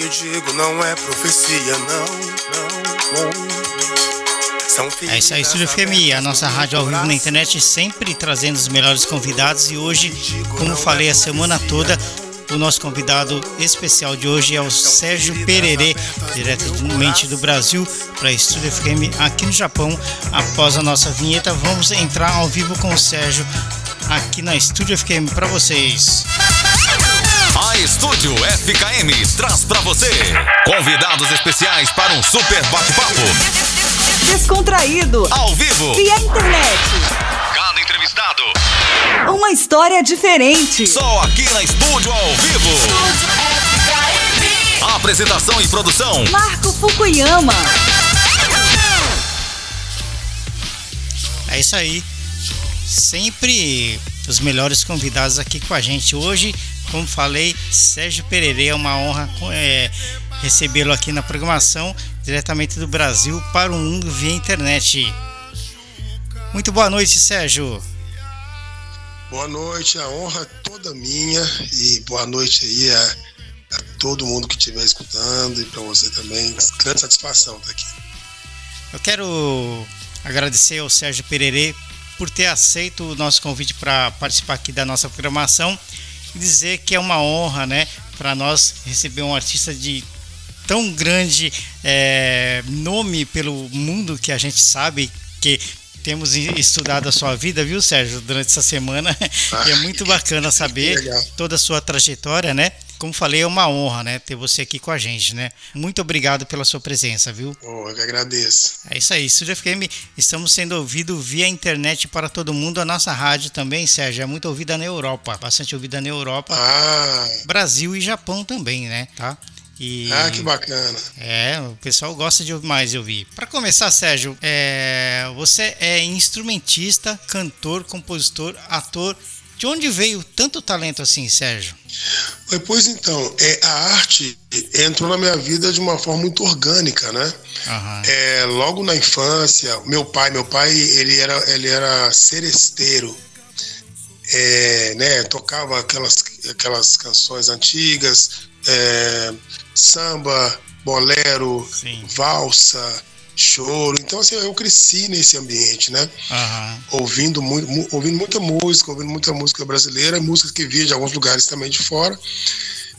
que digo não é profecia, não, não, não. É isso aí, Estúdio FM, a nossa rádio ao vivo na internet, sempre trazendo os melhores convidados. E hoje, como falei a semana toda, o nosso convidado especial de hoje é o Sérgio Pererê, diretamente do Brasil para Estúdio FM aqui no Japão. Após a nossa vinheta, vamos entrar ao vivo com o Sérgio aqui na Estúdio FKM para vocês. A Estúdio FKM traz para você convidados especiais para um super bate-papo. Descontraído. Ao vivo. Via internet. Cada entrevistado. Uma história diferente. Só aqui na Estúdio ao vivo. Estúdio FKM. Apresentação e produção. Marco Fukuyama. É isso aí. Sempre os melhores convidados aqui com a gente. Hoje, como falei, Sérgio Pereira, é uma honra é, recebê-lo aqui na programação, diretamente do Brasil para o mundo via internet. Muito boa noite, Sérgio. Boa noite, a honra toda minha e boa noite aí a, a todo mundo que estiver escutando e para você também. Grande satisfação estar aqui. Eu quero agradecer ao Sérgio Pereira por ter aceito o nosso convite para participar aqui da nossa programação e dizer que é uma honra, né, para nós receber um artista de tão grande é, nome pelo mundo que a gente sabe que temos estudado a sua vida, viu, Sérgio, durante essa semana. Ah, é muito bacana saber toda a sua trajetória, né? Como falei, é uma honra, né, ter você aqui com a gente, né? Muito obrigado pela sua presença, viu? Oh, eu que agradeço. É isso aí, Estúdio FM, estamos sendo ouvidos via internet para todo mundo. A nossa rádio também, Sérgio, é muito ouvida na Europa, bastante ouvida na Europa, ah. Brasil e Japão também, né? Tá? E, ah, que bacana. É, o pessoal gosta de mais ouvir. Para começar, Sérgio, é, você é instrumentista, cantor, compositor, ator. De onde veio tanto talento assim, Sérgio? Pois então, é, a arte entrou na minha vida de uma forma muito orgânica, né? Uhum. É, logo na infância, meu pai, meu pai, ele era, ele era seresteiro. É, né, tocava aquelas, aquelas canções antigas, é, samba, bolero, Sim. valsa, choro. Então, assim, eu cresci nesse ambiente, né? Uhum. Ouvindo, muito, ouvindo muita música, ouvindo muita música brasileira, músicas que via de alguns lugares também de fora.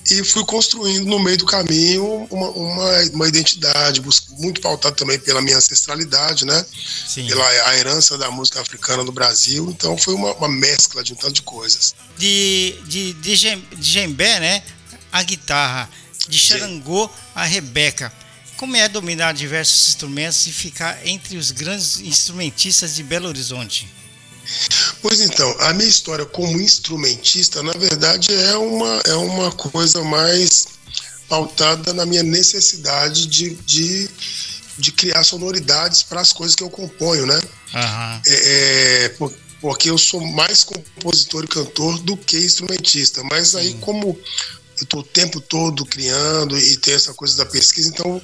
E fui construindo no meio do caminho uma, uma, uma identidade, muito pautada também pela minha ancestralidade, né? Sim. Pela a herança da música africana no Brasil. Então foi uma, uma mescla de um tanto de coisas. De, de, de, de djembe, né? A guitarra de Xarangô a Rebeca. Como é dominar diversos instrumentos e ficar entre os grandes instrumentistas de Belo Horizonte? Pois então, a minha história como instrumentista, na verdade, é uma, é uma coisa mais pautada na minha necessidade de, de, de criar sonoridades para as coisas que eu componho, né? Uhum. É, é, porque eu sou mais compositor e cantor do que instrumentista. Mas aí, como eu estou o tempo todo criando e tem essa coisa da pesquisa, então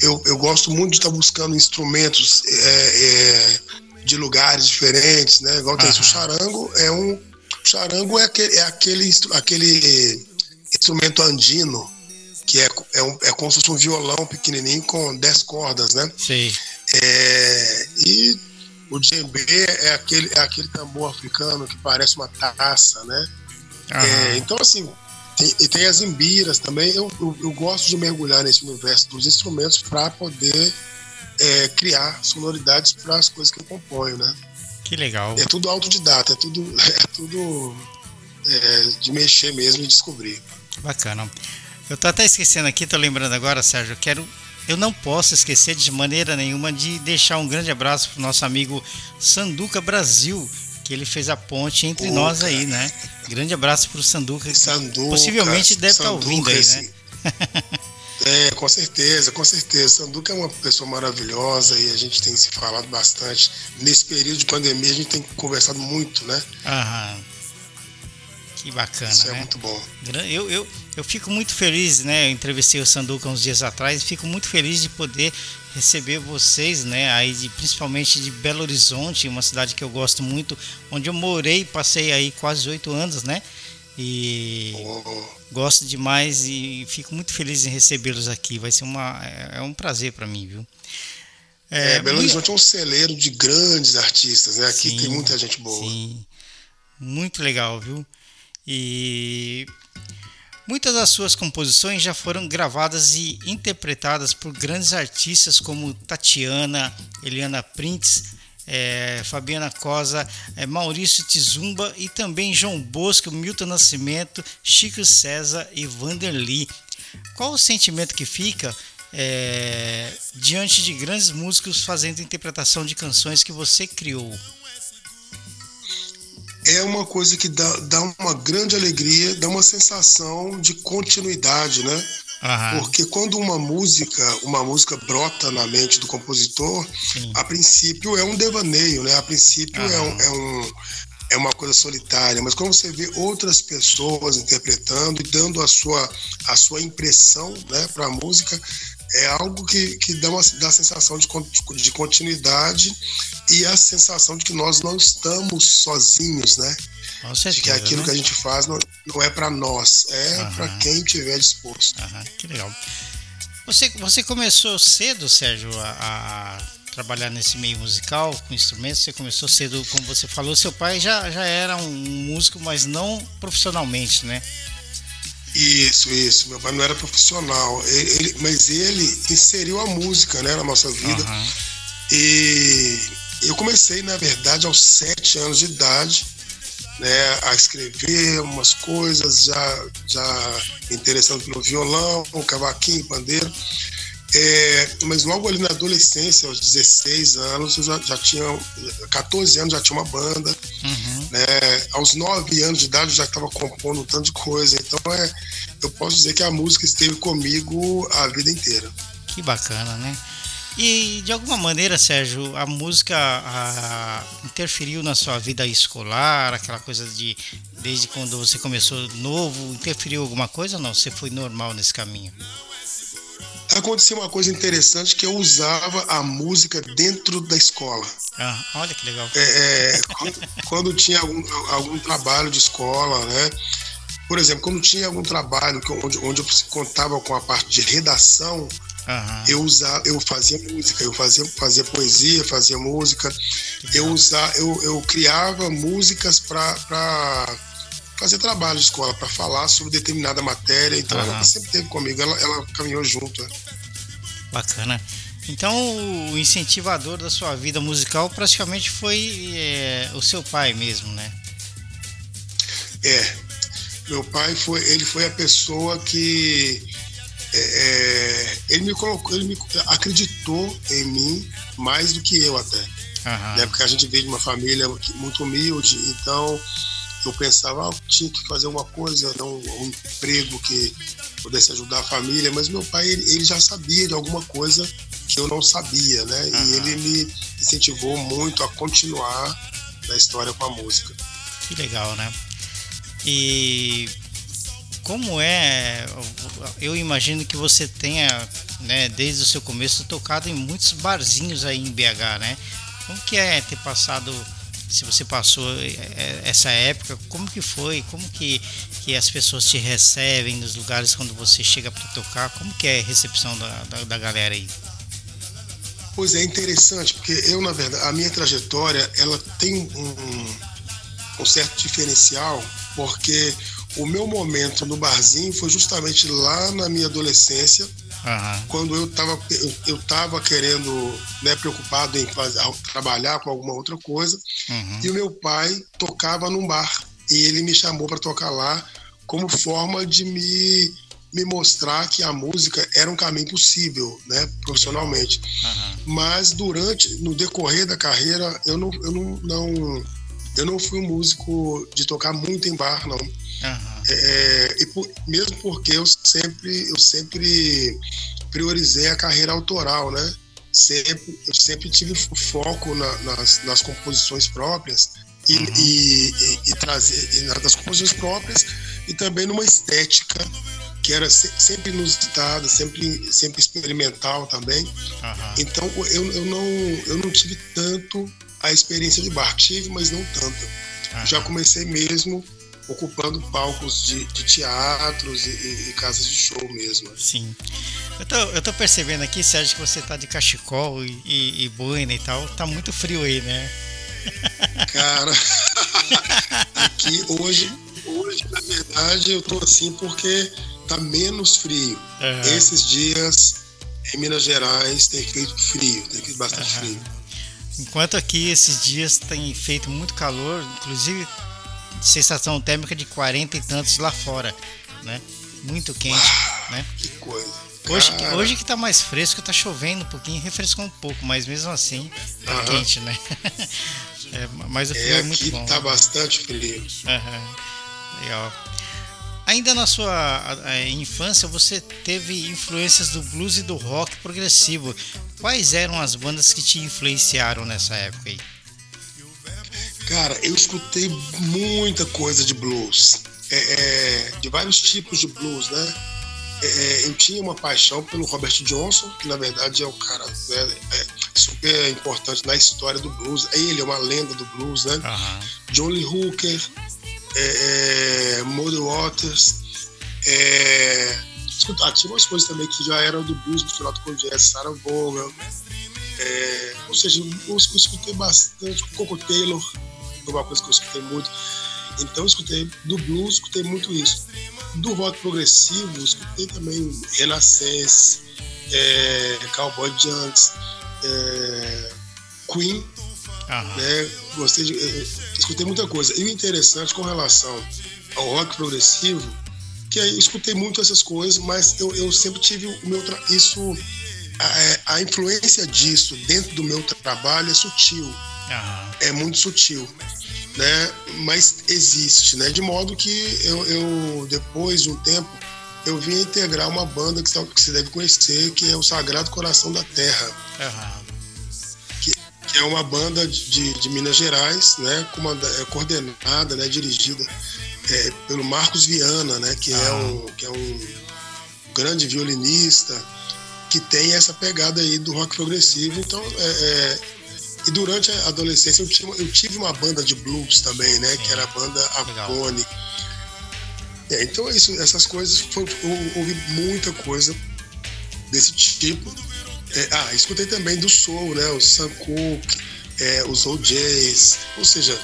eu, eu gosto muito de estar buscando instrumentos é, é, de lugares diferentes, né? Igual tem uhum. o charango, é um. O charango é aquele, é aquele, aquele instrumento andino, que é, é, um, é como se fosse um violão pequenininho com 10 cordas, né? Sim. É, e o djembe é aquele, é aquele tambor africano que parece uma taça, né? É, então, assim, tem, e tem as embiras também. Eu, eu, eu, gosto de mergulhar nesse universo dos instrumentos para poder é, criar sonoridades para as coisas que eu componho, né? Que legal. É tudo autodidata, é tudo, é tudo é, de mexer mesmo e descobrir. Que bacana. Eu tô até esquecendo aqui, tô lembrando agora, Sérgio, eu quero eu não posso esquecer de maneira nenhuma de deixar um grande abraço pro nosso amigo Sanduca Brasil, que ele fez a ponte entre Pô, nós aí, né? Grande abraço pro Sanduca. Sanduca possivelmente deve estar tá ouvindo aí, né? É, com certeza, com certeza. Sanduca é uma pessoa maravilhosa e a gente tem se falado bastante. Nesse período de pandemia, a gente tem conversado muito, né? Aham. Que bacana, Isso é né? muito bom. Eu, eu, eu fico muito feliz, né? Eu entrevistei o Sanduca uns dias atrás e fico muito feliz de poder receber vocês, né? Aí de, principalmente de Belo Horizonte, uma cidade que eu gosto muito, onde eu morei, passei aí quase oito anos, né? E. Gosto demais e fico muito feliz em recebê-los aqui. Vai ser uma, é, é um prazer para mim, viu? É, é, Belo Horizonte é um celeiro de grandes artistas, né? Aqui sim, tem muita gente boa. Sim, muito legal, viu? E muitas das suas composições já foram gravadas e interpretadas por grandes artistas como Tatiana, Eliana Prints, é, Fabiana Cosa, é, Maurício Tizumba e também João Bosco, Milton Nascimento, Chico César e Vanderly. Qual o sentimento que fica é, diante de grandes músicos fazendo interpretação de canções que você criou? É uma coisa que dá, dá uma grande alegria, dá uma sensação de continuidade, né? Uhum. Porque quando uma música, uma música brota na mente do compositor, Sim. a princípio é um devaneio, né? A princípio uhum. é, um, é, um, é uma coisa solitária, mas quando você vê outras pessoas interpretando e dando a sua, a sua impressão né, para a música, é algo que, que dá, uma, dá a sensação de, de continuidade e a sensação de que nós não estamos sozinhos, né? Certeza, de que aquilo né? que a gente faz não, não é para nós, é para quem tiver disposto. que legal. Você, você começou cedo, Sérgio, a, a, trabalhar nesse meio musical com instrumentos? Você começou cedo, como você falou, seu pai já, já era um músico, mas não profissionalmente, né? Isso, isso. Meu pai não era profissional, ele, mas ele inseriu a música né, na nossa vida. Uhum. E eu comecei, na verdade, aos sete anos de idade, né, a escrever umas coisas, já, já interessando pelo violão, cavaquinho, pandeiro. É, mas logo ali na adolescência, aos 16 anos, eu já, já tinha, 14 anos já tinha uma banda, uhum. né? aos 9 anos de idade eu já estava compondo um tanto de coisa, então é, eu posso dizer que a música esteve comigo a vida inteira. Que bacana, né? E de alguma maneira, Sérgio, a música a, interferiu na sua vida escolar, aquela coisa de desde quando você começou novo, interferiu alguma coisa ou não? Você foi normal nesse caminho? Aconteceu uma coisa interessante que eu usava a música dentro da escola. Ah, olha que legal. É, é, quando, quando, tinha algum, algum trabalho de escola, né? Por exemplo, quando tinha algum trabalho onde, onde eu contava com a parte de redação, uhum. eu usava, eu fazia música, eu fazia, fazia poesia, fazia música, eu usava, eu, eu criava músicas para fazer trabalho de escola, para falar sobre determinada matéria. Então uhum. ela sempre teve comigo, ela, ela caminhou junto. Né? Bacana. Então o incentivador da sua vida musical praticamente foi é, o seu pai mesmo, né? É. Meu pai foi, ele foi a pessoa que é, é ele me colocou, ele me acreditou em mim mais do que eu até. Uhum. Né? Porque a gente veio de uma família muito humilde, então eu pensava, ah, tinha que fazer uma coisa, não um emprego que pudesse ajudar a família, mas meu pai, ele, ele já sabia de alguma coisa que eu não sabia, né? Uhum. E ele me incentivou muito a continuar na história com a música. Que legal, né? E como é, eu imagino que você tenha, né, desde o seu começo, tocado em muitos barzinhos aí em BH, né? Como que é ter passado se você passou é, é, essa época, como que foi? Como que, que as pessoas te recebem nos lugares quando você chega para tocar? Como que é a recepção da, da, da, galera aí? Pois é, interessante, porque eu, na verdade, a minha trajetória, ela tem um, um certo diferencial, porque o meu momento no barzinho foi justamente lá na minha adolescência, Uhum. Quando eu estava eu, eu tava querendo, né, preocupado em fazer, trabalhar com alguma outra coisa, uhum. e o meu pai tocava num bar e ele me chamou para tocar lá como forma de me me mostrar que a música era um caminho possível, né, profissionalmente. Uhum. Mas durante, no decorrer da carreira, eu não, eu não, não, eu não fui um músico de tocar muito em bar, não. Uhum. É, e por, mesmo porque eu sempre, eu sempre priorizei a carreira autoral, né? Sempre, eu sempre tive foco na, nas, nas composições próprias e, uhum. e, e, e trazer nas composições próprias e também numa estética que era sempre inusitada, sempre, sempre experimental também. Uhum. Então eu, eu, não, eu não tive tanto a experiência de bar, tive, mas não tanto. Uhum. Já comecei mesmo ocupando palcos de, de teatros e, e, casas de show mesmo. Sim. Eu tô, eu tô percebendo aqui, Sérgio, que você tá de cachecol e, e, e boina e tal. Tá muito frio aí, né? Cara, aqui hoje, hoje, na verdade, eu tô assim porque tá menos frio. Uhum. Esses dias em Minas Gerais tem feito frio, tem feito bastante uhum. frio. Enquanto aqui esses dias tem feito muito calor, inclusive sensação térmica de 40 e tantos lá fora, né? Muito quente, Uau, né? Que coisa. Hoje, hoje que tá mais fresco, tá chovendo um pouquinho, refrescou um pouco, mas mesmo assim tá uhum. quente, né? é, mas o frio é, é muito bom. tá bastante frio. Uhum. Legal. Ainda na sua infância você teve influências do blues e do rock progressivo. Quais eram as bandas que te influenciaram nessa época aí? Cara, eu escutei muita coisa de blues, é, é, de vários tipos de blues, né? É, é eu tinha uma paixão pelo Robert Johnson, que na verdade é um cara né, é super importante na história do blues. Ele é uma lenda do blues, né? Uhum. John Lee Hooker, é, é, Muddy Waters. É, ah, tinha umas coisas também que já eram do blues misturado com jazz, Sarah Vaughan. É, ou seja, eu escutei bastante, Coco Taylor, foi uma coisa que eu escutei muito. Então eu escutei do blues, escutei muito isso. Do rock progressivo, escutei também Renascença, é, Cowboy Junks, é, Queen, né? Gostei de, é, escutei muita coisa. E o interessante com relação ao rock progressivo, que eu escutei muito essas coisas, mas eu, eu sempre tive o meu isso a, a, influência disso dentro do meu trabalho é sutil, uhum. é muito sutil, né? Mas existe, né? De modo que eu, eu depois de um tempo eu vim integrar uma banda que, você deve conhecer, que é o Sagrado Coração da Terra. Uhum que é uma banda de, de Minas Gerais, né, é coordenada, né, dirigida é, pelo Marcos Viana, né, que, é ah. é um, que é um grande violinista, que tem essa pegada aí do rock progressivo. Então, é, é, e durante a adolescência eu, tinha, eu tive uma banda de blues também, né, que era a banda Avone. É, então, isso, essas coisas, foi, eu ouvi muita coisa desse tipo é, ah, escutei também do Soul, né? O Sam Cooke, é, os OJs, ou seja,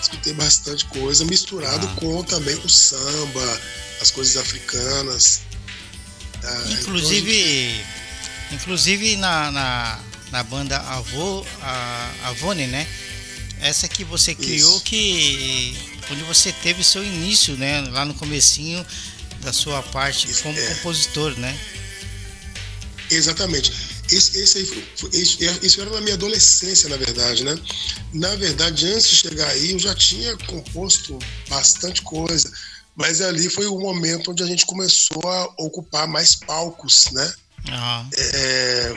escutei bastante coisa misturado ah. com também o samba, as coisas africanas. Ah, inclusive, então, inclusive na, na, na, banda Avô, a, Avone, né? Essa que você criou Isso. que onde você teve seu início, né? Lá no comecinho da sua parte Isso, como é. compositor, né? Exatamente. Esse, esse aí foi, isso era na minha adolescência, na verdade, né? Na verdade, antes de chegar aí, eu já tinha composto bastante coisa, mas ali foi o momento onde a gente começou a ocupar mais palcos, né? Uhum. É,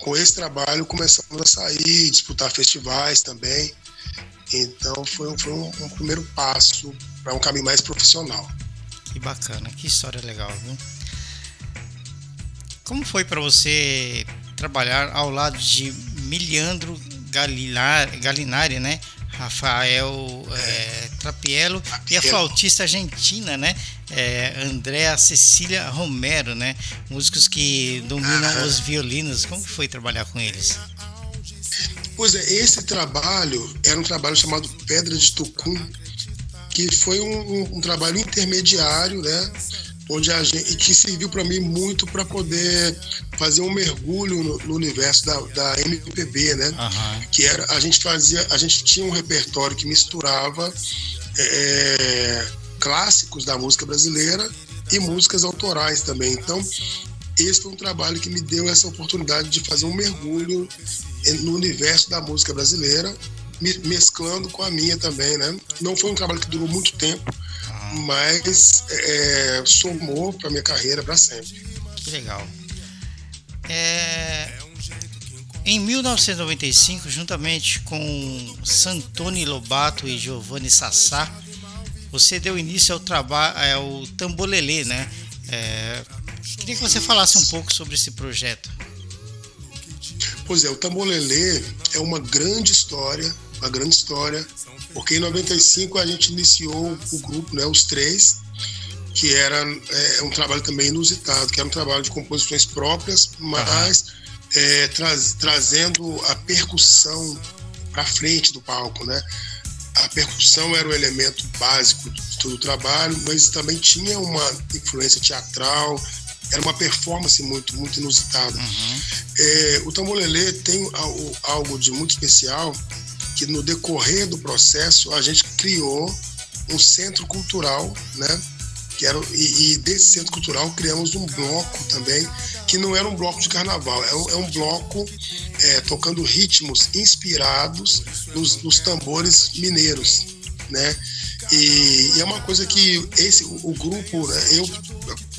com esse trabalho começamos a sair, disputar festivais também. Então foi, foi um, um primeiro passo para um caminho mais profissional. Que bacana, que história legal, viu? Como foi para você trabalhar ao lado de Miliandro Galinari, né? Rafael é, Trapiello e a flautista argentina, né? É, Andréa Cecília Romero, né? Músicos que dominam os violinos. Como foi trabalhar com eles? Pois é, esse trabalho era um trabalho chamado Pedra de Tucum, que foi um, um, um trabalho intermediário, né? Onde a gente, e que serviu para mim muito para poder fazer um mergulho no, no universo da, da, MPB, né? Uhum. Que era a gente fazia, a gente tinha um repertório que misturava é, clássicos da música brasileira e músicas autorais também. Então esse foi um trabalho que me deu essa oportunidade de fazer um mergulho no universo da música brasileira, mesclando com a minha também, né? Não foi um trabalho que durou muito tempo, mas é, somou para minha carreira para sempre. Que legal. É, em 1995, juntamente com Santoni Lobato e Giovanni Sassá, você deu início ao trabalho, ao Tambolelê, né? É, queria que você falasse um pouco sobre esse projeto. Pois é, o Tambolelê é uma grande história, uma grande história Porque em 95 a gente iniciou o grupo, né, os três, que era é, um trabalho também inusitado, que era um trabalho de composições próprias, mas é, traz, trazendo a percussão para frente do palco, né? A percussão era o elemento básico de todo o trabalho, mas também tinha uma influência teatral, era uma performance muito, muito inusitada. Uhum. É, o Tambolelê tem algo de muito especial, que no decorrer do processo a gente criou um centro cultural, né? Que era, e, e desse centro cultural criamos um bloco também, que não era um bloco de carnaval, é um, é um bloco é, tocando ritmos inspirados nos, nos tambores mineiros, né? E, e, é uma coisa que esse o, o grupo, né, eu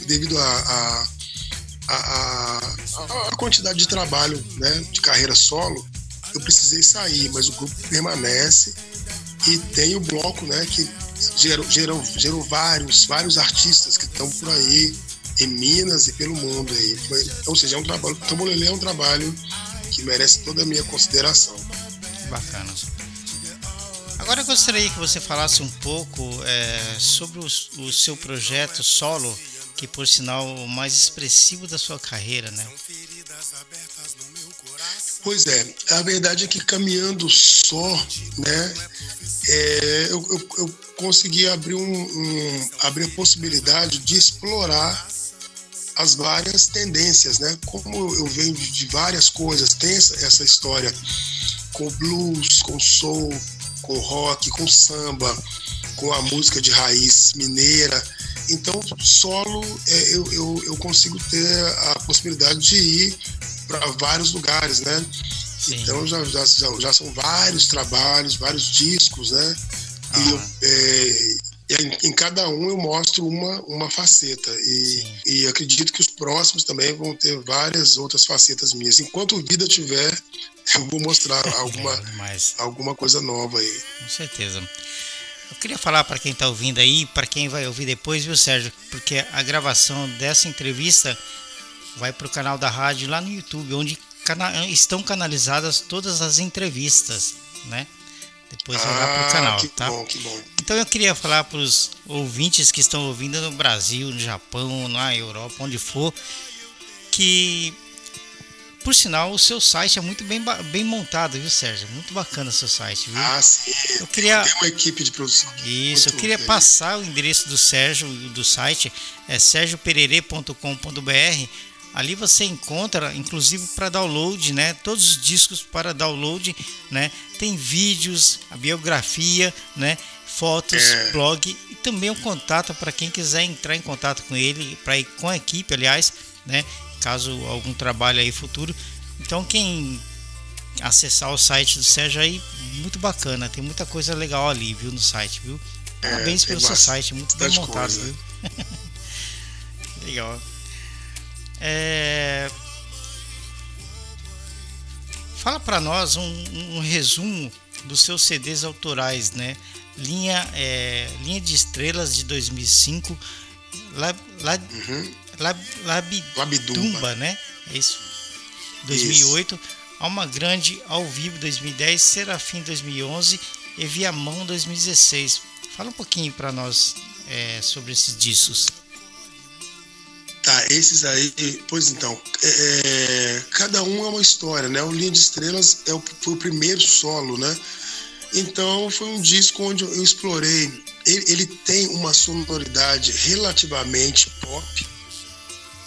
devido a, a, a, a, quantidade de trabalho, né, de carreira solo, eu precisei sair, mas o grupo permanece e tem o bloco, né, que gerou, gerou, gerou vários, vários artistas que estão por aí em Minas e pelo mundo aí. Foi, ou seja, é um trabalho, Tambolelê é um trabalho que merece toda a minha consideração. Bacana. Agora eu gostaria que você falasse um pouco é, sobre o, o, seu projeto solo, que por sinal o mais expressivo da sua carreira, né? Pois é, a verdade é que caminhando só, né, é, eu, eu, eu, consegui abrir, um, um, abrir a possibilidade de explorar as várias tendências, né? Como eu venho de várias coisas, tem essa, essa história com blues, com soul, com rock, com samba, com a música de raiz mineira. Então, solo, é, eu, eu, eu consigo ter a possibilidade de ir para vários lugares, né? Sim. Então, já, já, já, são vários trabalhos, vários discos, né? Ah. E, eu, é, em, em, cada um eu mostro uma, uma faceta. E, e acredito que os próximos também vão ter várias outras facetas minhas. Enquanto vida tiver, eu vou mostrar alguma, é, alguma coisa nova aí. Com certeza. Eu queria falar para quem está ouvindo aí, para quem vai ouvir depois, viu, Sérgio? Porque a gravação dessa entrevista vai para o canal da rádio lá no YouTube, onde cana estão canalizadas todas as entrevistas, né? Depois vai lá para o ah, canal, que tá? Bom, que bom. Então eu queria falar para os ouvintes que estão ouvindo no Brasil, no Japão, na Europa, onde for, que por sinal, o seu site é muito bem, bem montado, viu, Sérgio? Muito bacana o seu site, viu? Ah, sim. Eu queria... Tem uma equipe de produção. Isso, eu queria bem. passar o endereço do Sérgio, do site, é sergioperere.com.br. Ali você encontra, inclusive para download, né? Todos os discos para download, né? Tem vídeos, a biografia, né? Fotos, é. blog e também o um contato para quem quiser entrar em contato com ele, para ir com a equipe, aliás, né? caso algum trabalho aí futuro. Então quem acessar o site do Sérgio aí, muito bacana, tem muita coisa legal ali, viu, no site, viu? É, Parabéns pelo seu site, muito bem montado, coisa. viu? legal. É... Fala para nós um, um, resumo dos seus CDs autorais, né? Linha, é, Linha de Estrelas de 2005, lá, lá, uhum. Lab, Labidumba, né? É isso. 2008. Isso. Alma Grande ao vivo 2010, Serafim 2011 e Viamão 2016. Fala um pouquinho para nós é, sobre esses discos. Tá, esses aí, pois então, é, é, cada um é uma história, né? O Linha de Estrelas é o, foi o primeiro solo, né? Então foi um disco onde eu explorei. Ele, ele tem uma sonoridade relativamente pop,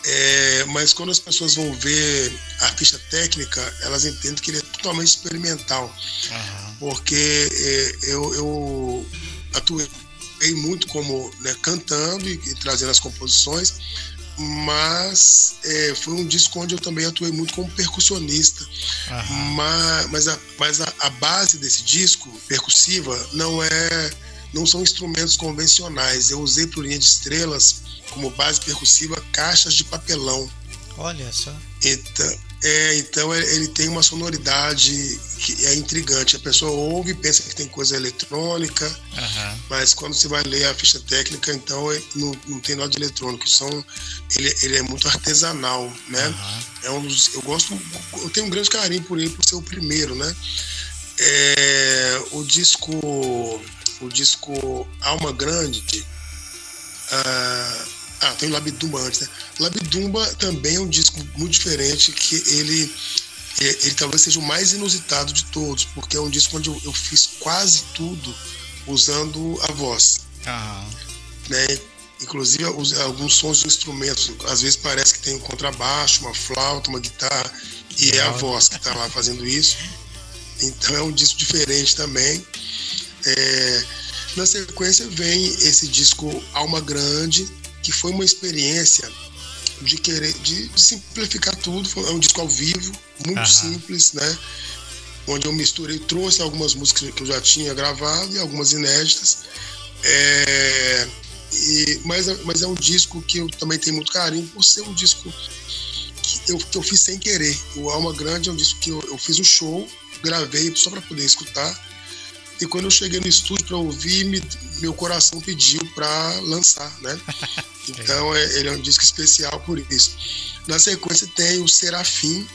é, mas quando as pessoas vão ver a ficha técnica, elas entendem que ele é totalmente experimental. Uhum. Porque é, eu, eu atuei muito como né, cantando e, e, trazendo as composições, mas é, foi um disco onde eu também atuei muito como percussionista. Uhum. Mas, mas, a, mas a, a base desse disco, percussiva, não é não são instrumentos convencionais. Eu usei por linha de estrelas como base percussiva caixas de papelão. Olha só. Então, é, então ele tem uma sonoridade que é intrigante. A pessoa ouve e pensa que tem coisa eletrônica, uhum. mas quando você vai ler a ficha técnica, então é, não, não tem nada de eletrônico. São, ele, ele é muito artesanal, né? Uhum. É um dos, eu gosto, eu tenho um grande carinho por ele por ser o primeiro, né? É, o disco o disco Alma Grande ah, ah, tem o Labidumba antes, né? Labidumba também é um disco muito diferente que ele ele, ele talvez seja o mais inusitado de todos, porque é um disco onde eu, eu fiz quase tudo usando a voz. Aham. Né? Inclusive alguns sons de instrumentos. Às vezes parece que tem um contrabaixo, uma flauta, uma guitarra, e é a voz que está lá fazendo isso. Então é um disco diferente também. É, na sequência vem esse disco Alma Grande, que foi uma experiência de querer de, de simplificar tudo. É um disco ao vivo, muito Aham. simples, né? Onde eu misturei, trouxe algumas músicas que eu já tinha gravado e algumas inéditas. É, e, mas, é- mas é um disco que eu também tenho muito carinho por ser um disco que eu, que eu fiz sem querer. O Alma Grande é um disco que eu, eu fiz um show, gravei só para poder escutar. E quando eu cheguei no estúdio para ouvir, me- meu coração pediu para lançar, né? Então é- ele é um disco especial por isso. Na sequência tem o Serafim,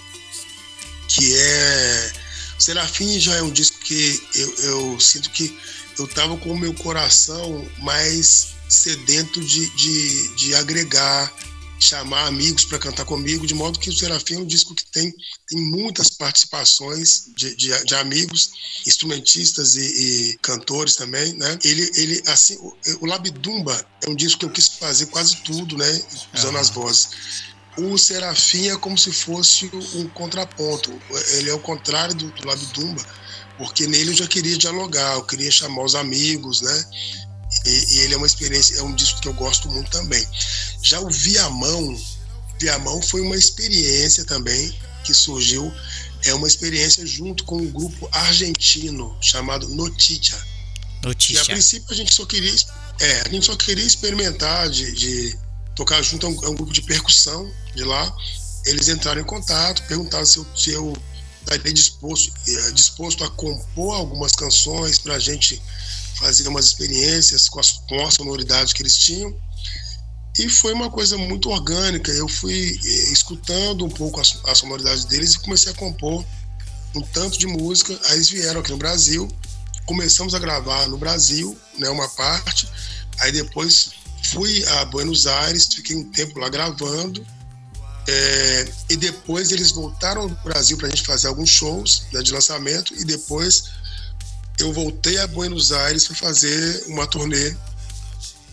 que é. O Serafim já é um disco que eu, eu sinto que eu tava com o meu coração mais sedento de, de, de agregar, chamar amigos para cantar comigo, de modo que o Serafim é um disco que tem, tem muitas participações de, de, de amigos, instrumentistas e, e cantores também, né? Ele, ele assim, o, o Labidumba é um disco que eu quis fazer quase tudo, né? Usando Aham. as vozes. O Serafim é como se fosse um contraponto. Ele é o contrário do, do Labidumba, porque nele eu já queria dialogar, eu queria chamar os amigos, né? E, e ele é uma experiência, é um disco que eu gosto muito também. Já o Viamão, Viamão foi uma experiência também que surgiu, é uma experiência junto com um grupo argentino chamado Noticia. Que a Notícia. princípio a gente só queria, é, a gente só queria experimentar de, de tocar junto a um, a um grupo de percussão de lá. Eles entraram em contato, perguntaram se eu, se eu estaria disposto, eh, disposto a compor algumas canções para a gente fazer umas experiências com as, com a sonoridade que eles tinham. E foi uma coisa muito orgânica. Eu fui eh, escutando um pouco a, a sonoridade deles e comecei a compor um tanto de música. Aí eles vieram aqui no Brasil, começamos a gravar no Brasil, né, uma parte. Aí depois fui a Buenos Aires, fiquei um tempo lá gravando. É, e depois eles voltaram ao Brasil para a gente fazer alguns shows né, de lançamento. E depois eu voltei a Buenos Aires para fazer uma turnê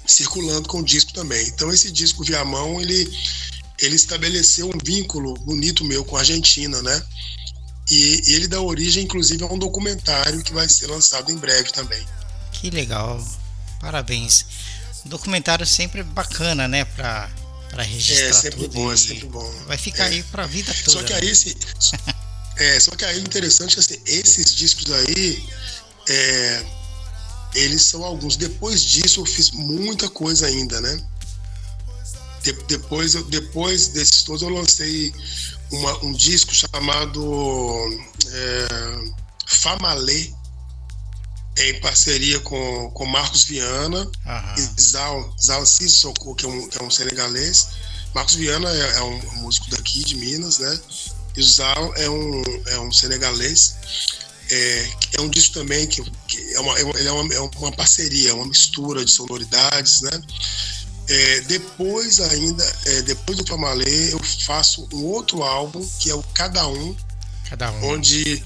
circulando com o disco também. Então esse disco Viamão, ele, ele estabeleceu um vínculo bonito meu com a Argentina, né? E, e ele dá origem, inclusive, a um documentário que vai ser lançado em breve também. Que legal. Parabéns. Um documentário sempre bacana, né? Pra, pra registrar É sempre tudo. bom, é sempre bom. Vai ficar É. aí pra vida toda. Só que né? aí, se, é, só que aí o interessante é assim, esses discos aí, é, eles são alguns. Depois disso, eu fiz muita coisa ainda, né? De- depois, eu- depois desses todos, eu lancei uma- um disco chamado é, Famalê, em parceria com, com Marcos Viana Aham. e Zal, Zal Sissoko, que é um, que é um senegalês. Marcos Viana é, é um músico daqui de Minas, né? E o Zal é um, é um senegalês. É, é um disco também que, que é, uma, é, uma, é, uma, é uma parceria, uma mistura de sonoridades, né? É, depois ainda, é, depois do Famalê, eu faço um outro álbum que é o Cada Um, Cada um. onde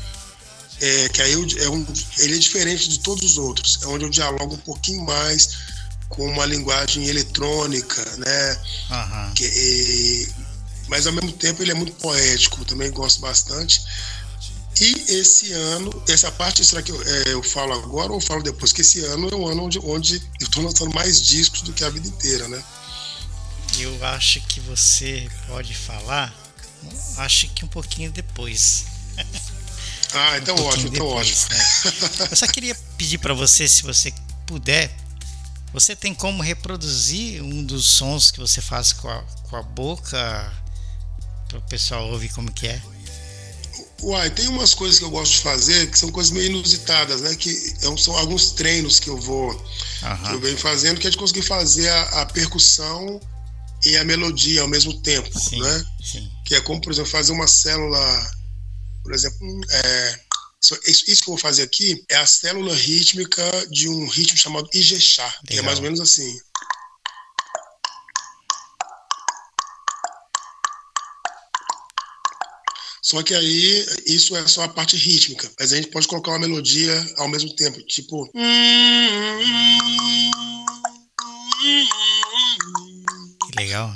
é, que aí eu- é um, ele é diferente de todos os outros, é onde eu dialogo um pouquinho mais com uma linguagem eletrônica, né? Aham. Que, mas ao mesmo tempo ele é muito poético, também gosto bastante. E esse ano, essa parte, será que eu, é, eu falo agora ou falo depois? Que esse ano é um ano onde, onde eu estou lançando mais discos do que a vida inteira, né? Eu acho que você pode falar. Acho que um pouquinho depois. Ah, então Um ótimo, então depois, ótimo. né? Eu só queria pedir para você, se você puder, você tem como reproduzir um dos sons que você faz com a, com a boca para o pessoal ouvir como que é? Uai, tem umas coisas que eu gosto de fazer que são coisas meio inusitadas, né? Que é são alguns treinos que eu vou que eu venho fazendo, que é de conseguir fazer a, a percussão e a melodia ao mesmo tempo, Sim, né? sim. Que é como, por exemplo, fazer uma célula, por exemplo, é, Isso, isso que eu vou fazer aqui é a célula rítmica de um ritmo chamado Ijexá, que é mais ou menos assim. Só que aí, isso é só a parte rítmica. Mas a gente pode colocar uma melodia ao mesmo tempo, tipo. Que legal.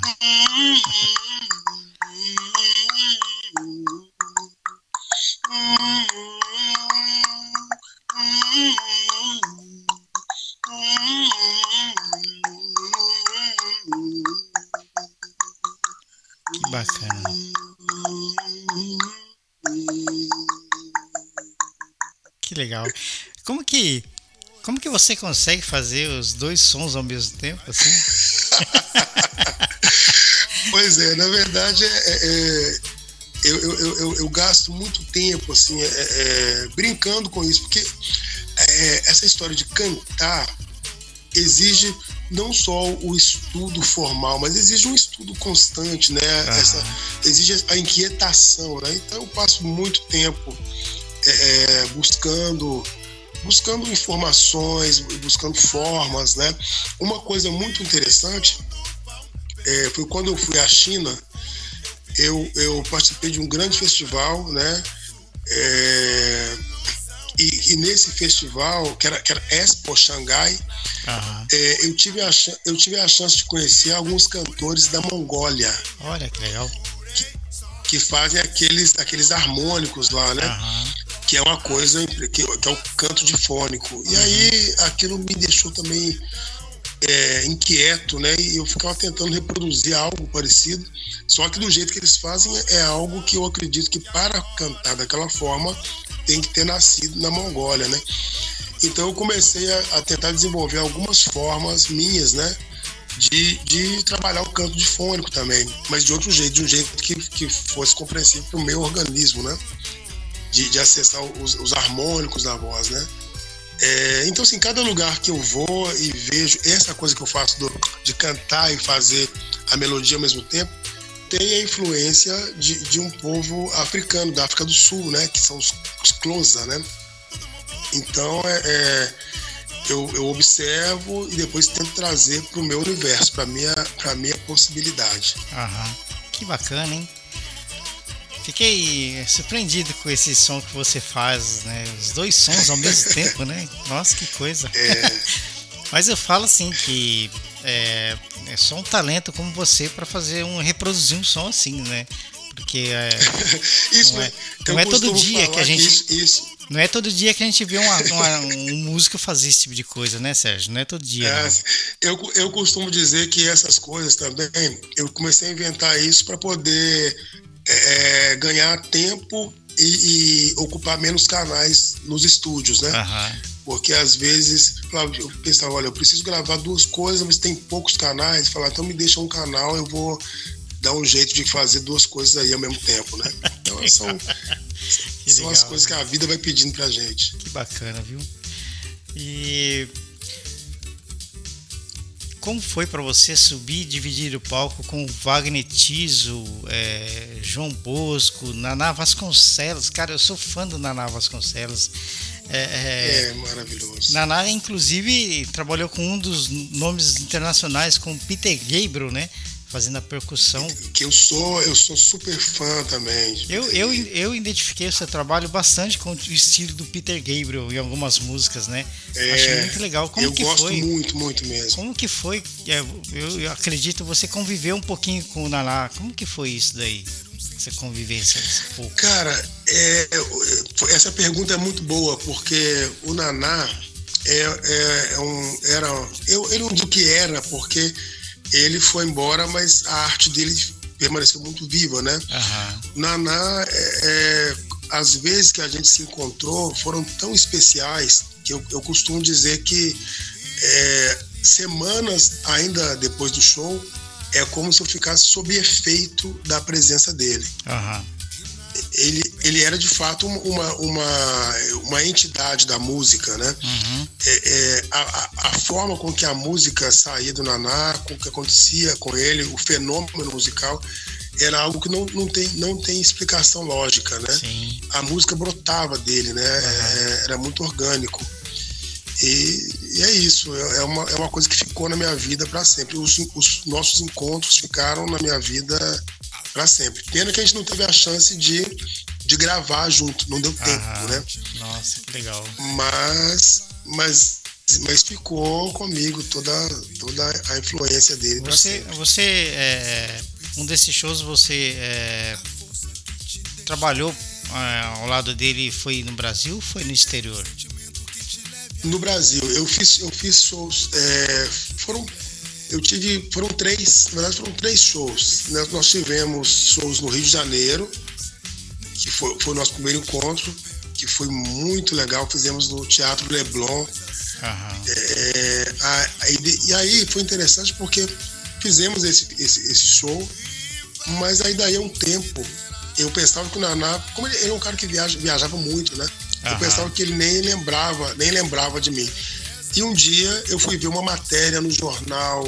Que bacana. Legal. Como que como que você consegue fazer os dois sons ao mesmo tempo assim? pois é, na verdade é, é, eu, eu, eu, eu, gasto muito tempo assim é, é brincando com isso, porque é, essa história de cantar exige não só o estudo formal, mas exige um estudo constante, né? Essa, exige a inquietação, né? Então eu passo muito tempo é, buscando buscando informações, buscando formas, né? Uma coisa muito interessante é, foi quando eu fui à China, eu, eu participei de um grande festival, né? É, e, e, nesse festival, que era, que era Expo Xangai, uhum. é, eu, tive a, eu tive a chance de conhecer alguns cantores da Mongólia. Olha que legal. Que, que fazem aqueles, aqueles harmônicos lá, né? Uhum. Que é uma coisa, que, é o canto difônico. E aí aquilo me deixou também é, inquieto, né? E eu ficava tentando reproduzir algo parecido. Só que do jeito que eles fazem é algo que eu acredito que para cantar daquela forma tem que ter nascido na Mongólia, né? Então eu comecei a, a tentar desenvolver algumas formas minhas, né? De, de trabalhar o canto difônico também, mas de outro jeito, de um jeito que, que fosse compreensível para o meu organismo, né? De, de acessar os, os harmônicos da voz, né? É, então, assim, cada lugar que eu vou e vejo essa coisa que eu faço do, de cantar e fazer a melodia ao mesmo tempo, tem a influência de, de um povo africano, da África do Sul, né? Que são os, os Xhosa, né? Então, é, é, eu, eu observo e depois tento trazer para o meu universo, para minha, para minha possibilidade. Aham. Que bacana, hein? Fiquei surpreendido com esse som que você faz, né? Os dois sons ao mesmo tempo, né? Nossa, que coisa. É... Mas eu falo assim que é, é só um talento como você para fazer um reproduzir um som assim, né? Porque é, isso não é, não é todo dia que a gente isso, isso. não é todo dia que a gente vê uma, uma, um músico fazer esse tipo de coisa, né, Sérgio? Não é todo dia. É, eu, eu costumo dizer que essas coisas também eu comecei a inventar isso para poder é, ganhar tempo e, e, ocupar menos canais nos estúdios, né? Uhum. Porque às vezes eu pensava, olha, eu preciso gravar duas coisas, mas tem poucos canais. Falar, então me deixa um canal, eu vou dar um jeito de fazer duas coisas aí ao mesmo tempo, né? Então são, são legal, as coisas que a vida vai pedindo pra gente. Que bacana, viu? E como foi para você subir e dividir o palco com Wagner Tiso, é, João Bosco, Naná Vasconcelos? Cara, eu sou fã do Naná Vasconcelos. É, é, é, maravilhoso. Naná, inclusive, trabalhou com um dos nomes internacionais, com Peter Gabriel, né? Fazendo a percussão. Que eu sou, eu sou super fã também. Eu, eu, eu identifiquei o seu trabalho bastante com o estilo do Peter Gabriel em algumas músicas, né? É, Achei muito legal. Como eu que gosto foi? muito, muito mesmo. Como que foi? É, eu, acredito você conviveu um pouquinho com o Naná. Como que foi isso daí? Essa convivência um pouco. Cara, é, essa pergunta é muito boa, porque o Naná é, é, é um, era. Eu, eu não digo que era, porque ele foi embora, mas a arte dele permaneceu muito viva, né? Uhum. Naná, é, é, as vezes que a gente se encontrou foram tão especiais que eu, eu costumo dizer que é, semanas ainda depois do show é como se eu ficasse sob efeito da presença dele. Uhum. Ele, ele era de fato uma, uma, uma entidade da música, né? Uhum. É, é, a, a, forma com que a música saía do Naná, com o que acontecia com ele, o fenômeno musical, era algo que não, não, tem, não tem explicação lógica, né? Sim. A música brotava dele, né? Uhum. É, era muito orgânico. E, e, é isso, é, é uma, é uma coisa que ficou na minha vida para sempre. Os, os nossos encontros ficaram na minha vida para sempre. Pena que a gente não teve a chance de, de gravar junto, não deu tempo, Aham. né? Nossa, que legal. Mas, mas, mas ficou comigo toda, toda a influência dele Você, você é, um desses shows você é, trabalhou é, ao lado dele foi no Brasil ou foi no exterior? No Brasil, eu fiz, eu fiz shows. é, foram. Eu tive. Foram três. Na verdade, foram três shows. né? Nós tivemos shows no Rio de Janeiro, que foi, foi o nosso primeiro encontro, que foi muito legal. Fizemos no Teatro Leblon. É, a- a ide- e aí foi interessante porque fizemos esse, esse, esse show, mas aí daí a um tempo eu pensava que o Naná, como ele, ele é um cara que viaja, viajava muito, né? Eu Aham. pensava que ele nem lembrava, nem lembrava de mim. E um dia eu fui ver uma matéria no jornal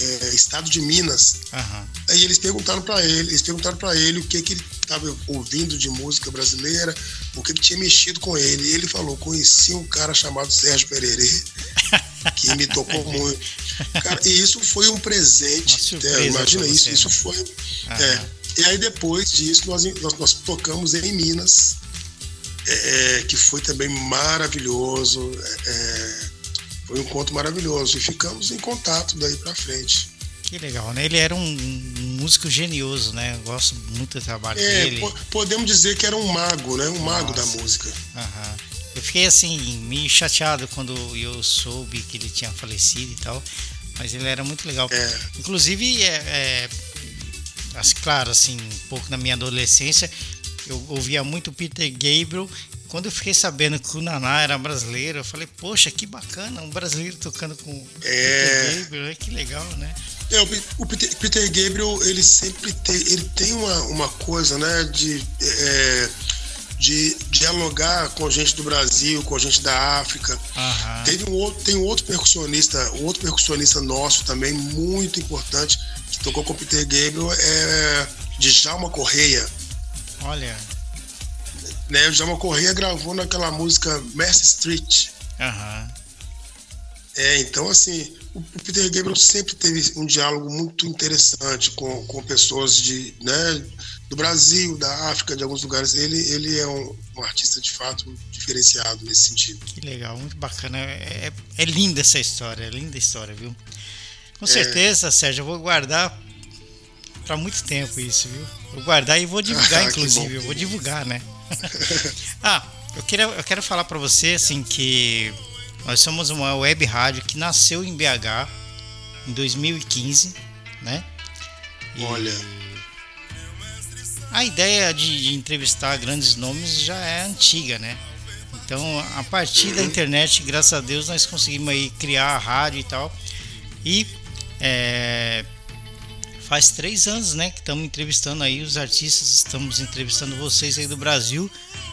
é, Estado de Minas. Aham. Aí eles perguntaram para ele, eles perguntaram para ele o que que ele estava ouvindo de música brasileira, o que que tinha mexido com ele. E ele falou: "Conheci um cara chamado Sérgio Pererê, que me tocou muito". Cara, e isso foi um presente. Uma surpresa é, imagina isso, você, isso né? foi. É. E aí depois disso nós, nós, nós tocamos em Minas, é, que foi também maravilhoso. é, foi um encontro maravilhoso e ficamos em contato daí para frente. Que legal, né? Ele era um, um músico genioso, né? Eu gosto muito do trabalho É, dele. po- podemos dizer que era um mago, né? Um mago da Nossa. música. Aham. Eu fiquei assim, meio chateado quando eu soube que ele tinha falecido e tal. Mas ele era muito legal. É. Inclusive, é, é, claro, assim, um pouco na minha adolescência, eu ouvia muito Peter Gabriel. Quando eu fiquei sabendo que o Naná era brasileiro, eu falei, poxa, que bacana, um brasileiro tocando com É. Peter Gabriel, né? que legal, né? É, o Pe- o Peter, Peter Gabriel, ele sempre tem, ele tem uma, uma coisa, né, de, é, de dialogar com gente do Brasil, com gente da África. Aham. Teve um outro, tem um outro percussionista, um outro percussionista nosso também, muito importante, que tocou com o Peter Gabriel, é Djalma Correia. Olha, Né? O Djalma Correia gravou naquela música Mercy Street. aham. É, então assim, o Peter Gabriel sempre teve um diálogo muito interessante com, com pessoas de, né, do Brasil, da África, de alguns lugares. Ele, ele é um, um artista de fato diferenciado nesse sentido. Que legal, muito bacana. É, é linda essa história, é linda a história, viu? É. Com certeza, Sérgio, eu vou guardar para muito tempo isso, viu? Vou guardar e vou divulgar, Ah, inclusive. Eu vou divulgar, né? ah, eu, queria, eu quero falar para você, assim, que nós somos uma web rádio que nasceu em BH em 2015, né? E Olha. A ideia de, de entrevistar grandes nomes já é antiga, né? Então, a partir da internet, graças a Deus, nós conseguimos aí criar a rádio e tal. E é, faz três anos, né, que estamos entrevistando aí os artistas, estamos entrevistando vocês aí do Brasil